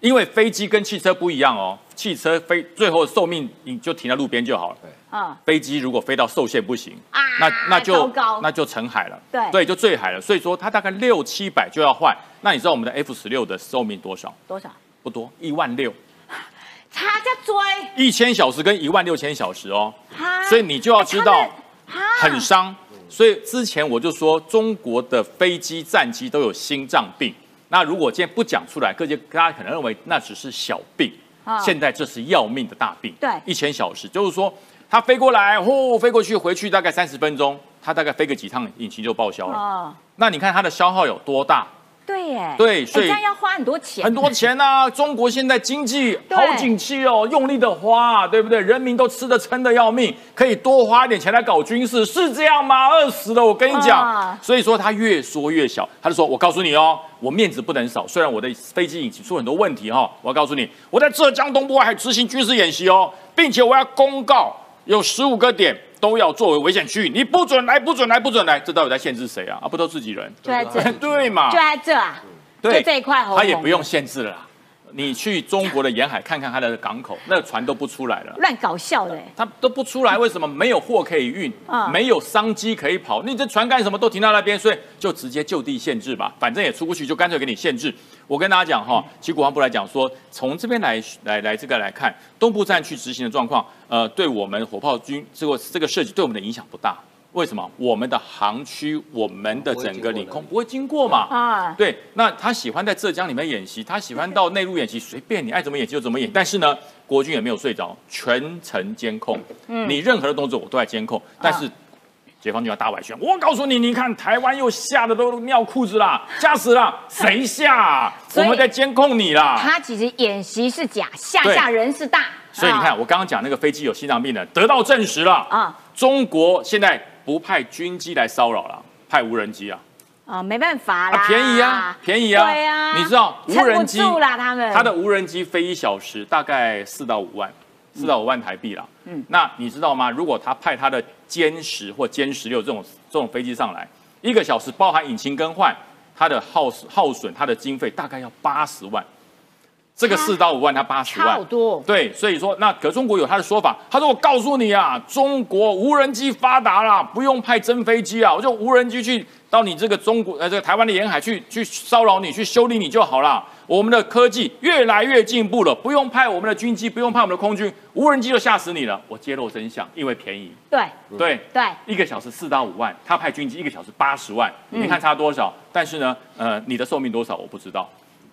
[SPEAKER 7] 因为飞机跟汽车不一样哦。汽车飞最后寿命你就停在路边就好了。啊，飞机如果飞到受限不行，那那就那就沉海了。
[SPEAKER 1] 对
[SPEAKER 7] 对，就坠海了。所以说它大概六七百就要换。那你知道我们的 F 十六的寿命多少？
[SPEAKER 1] 多少？
[SPEAKER 7] 不多，一万六。*laughs*
[SPEAKER 1] 差在追
[SPEAKER 7] 一千小时跟一万六千小时哦。所以你就要知道很伤。所以之前我就说中国的飞机战机都有心脏病。那如果今天不讲出来，各界大家可能认为那只是小病。现在这是要命的大病。
[SPEAKER 1] 对，
[SPEAKER 7] 一千小时就是说。它飞过来，呼，飞过去，回去大概三十分钟，它大概飞个几趟，引擎就报销了。哦，那你看它的消耗有多大？
[SPEAKER 1] 对耶，
[SPEAKER 7] 对，所以
[SPEAKER 1] 这样要花很多钱，
[SPEAKER 7] 很多钱呐。中国现在经济好景气哦，用力的花，对不对？人民都吃的撑的要命，可以多花一点钱来搞军事，是这样吗？饿死了，我跟你讲。所以说他越说越小，他就说：“我告诉你哦，我面子不能少，虽然我的飞机引擎出很多问题哈，我要告诉你，我在浙江东部还执行军事演习哦，并且我要公告。”有十五个点都要作为危险区域，你不准来，不准来，不准来，这到底在限制谁啊？啊，不都自己人？
[SPEAKER 1] 就在这，
[SPEAKER 7] 对嘛？
[SPEAKER 1] 就在这啊，对这一块，
[SPEAKER 7] 他也不用限制了。你去中国的沿海看看他的港口，那船都不出来了，
[SPEAKER 1] 乱搞笑的，
[SPEAKER 7] 他都不出来，为什么？没有货可以运，没有商机可以跑，你这船干什么？都停到那边，所以就直接就地限制吧，反正也出不去，就干脆给你限制。我跟大家讲哈，其实国防部来讲说，从这边来来来这个来看，东部战区执行的状况，呃，对我们火炮军这个这个设计对我们的影响不大，为什么？我们的航区，我们的整个领空不会经过嘛？
[SPEAKER 1] 啊，
[SPEAKER 7] 对，那他喜欢在浙江里面演习，他喜欢到内陆演习，随便你爱怎么演习就怎么演。但是呢，国军也没有睡着，全程监控，你任何的动作我都在监控。但是解放军要大外宣，我告诉你，你看台湾又吓得都尿裤子啦，吓死了，谁吓？*laughs* 我们在监控你啦。
[SPEAKER 1] 他其实演习是假，吓吓人是大。啊
[SPEAKER 7] 所以你看，我刚刚讲那个飞机有心脏病的，得到证实了
[SPEAKER 1] 啊
[SPEAKER 7] 中国现在不派军机来骚扰了，派无人机啊。
[SPEAKER 1] 啊，没办法啦，
[SPEAKER 7] 啊，便宜啊，便宜啊！
[SPEAKER 1] 对啊，
[SPEAKER 7] 你知道无人机
[SPEAKER 1] 他们
[SPEAKER 7] 它的无人机飞一小时大概四到五万，四到五万台币啦。嗯，那你知道吗？如果他派他的歼十或歼十六这种这种飞机上来，一个小时包含引擎更换，它的耗耗损，它的经费大概要八十万。这个四到五万，它八十万
[SPEAKER 1] 差好，多。
[SPEAKER 7] 对，所以说那可中国有他的说法，他说我告诉你啊，中国无人机发达啦，不用派真飞机啊，我就无人机去到你这个中国呃这个台湾的沿海去去骚扰你，去修理你就好啦。我们的科技越来越进步了，不用派我们的军机，不用派我们的空军，无人机就吓死你了。我揭露真相，因为便宜，
[SPEAKER 1] 对
[SPEAKER 7] 对。
[SPEAKER 1] 对，
[SPEAKER 7] 一个小时四到五万，他派军机一个小时八十万，你看差多少？但是呢，呃，你的寿命多少我不知道，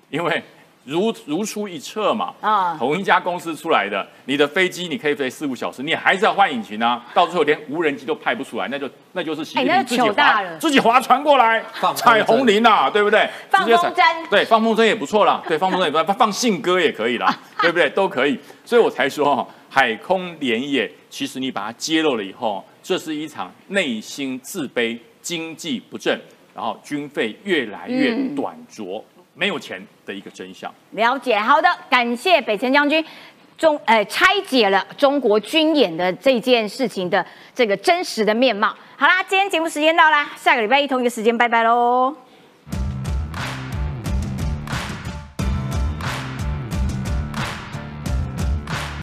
[SPEAKER 7] 因为如如出一辙嘛。
[SPEAKER 1] 啊。
[SPEAKER 7] 同一家公司出来的，你的飞机你可以飞四五小时，你还是要换引擎啊，到最后连无人机都派不出来，那就那就是习近自己划
[SPEAKER 1] 了。
[SPEAKER 7] 自己划船过来
[SPEAKER 2] 放
[SPEAKER 7] 彩虹林啊，对不对？
[SPEAKER 1] 放风筝。
[SPEAKER 7] 对，放风筝也不错啦，*laughs* 对，放风筝也不错，放信鸽也可以啦，*laughs* 对不对？都可以，所以我才说哈，海空联演，其实你把它揭露了以后，这是一场内心自卑、经济不振，然后军费越来越
[SPEAKER 1] 嗯。
[SPEAKER 7] 短拙、没有钱的一个真相。
[SPEAKER 1] 了解。好的，感谢北辰将军。中呃拆解了中国军演的这件事情的这个真实的面貌。好啦，今天节目时间到啦，下个礼拜一同一个时间，拜拜喽。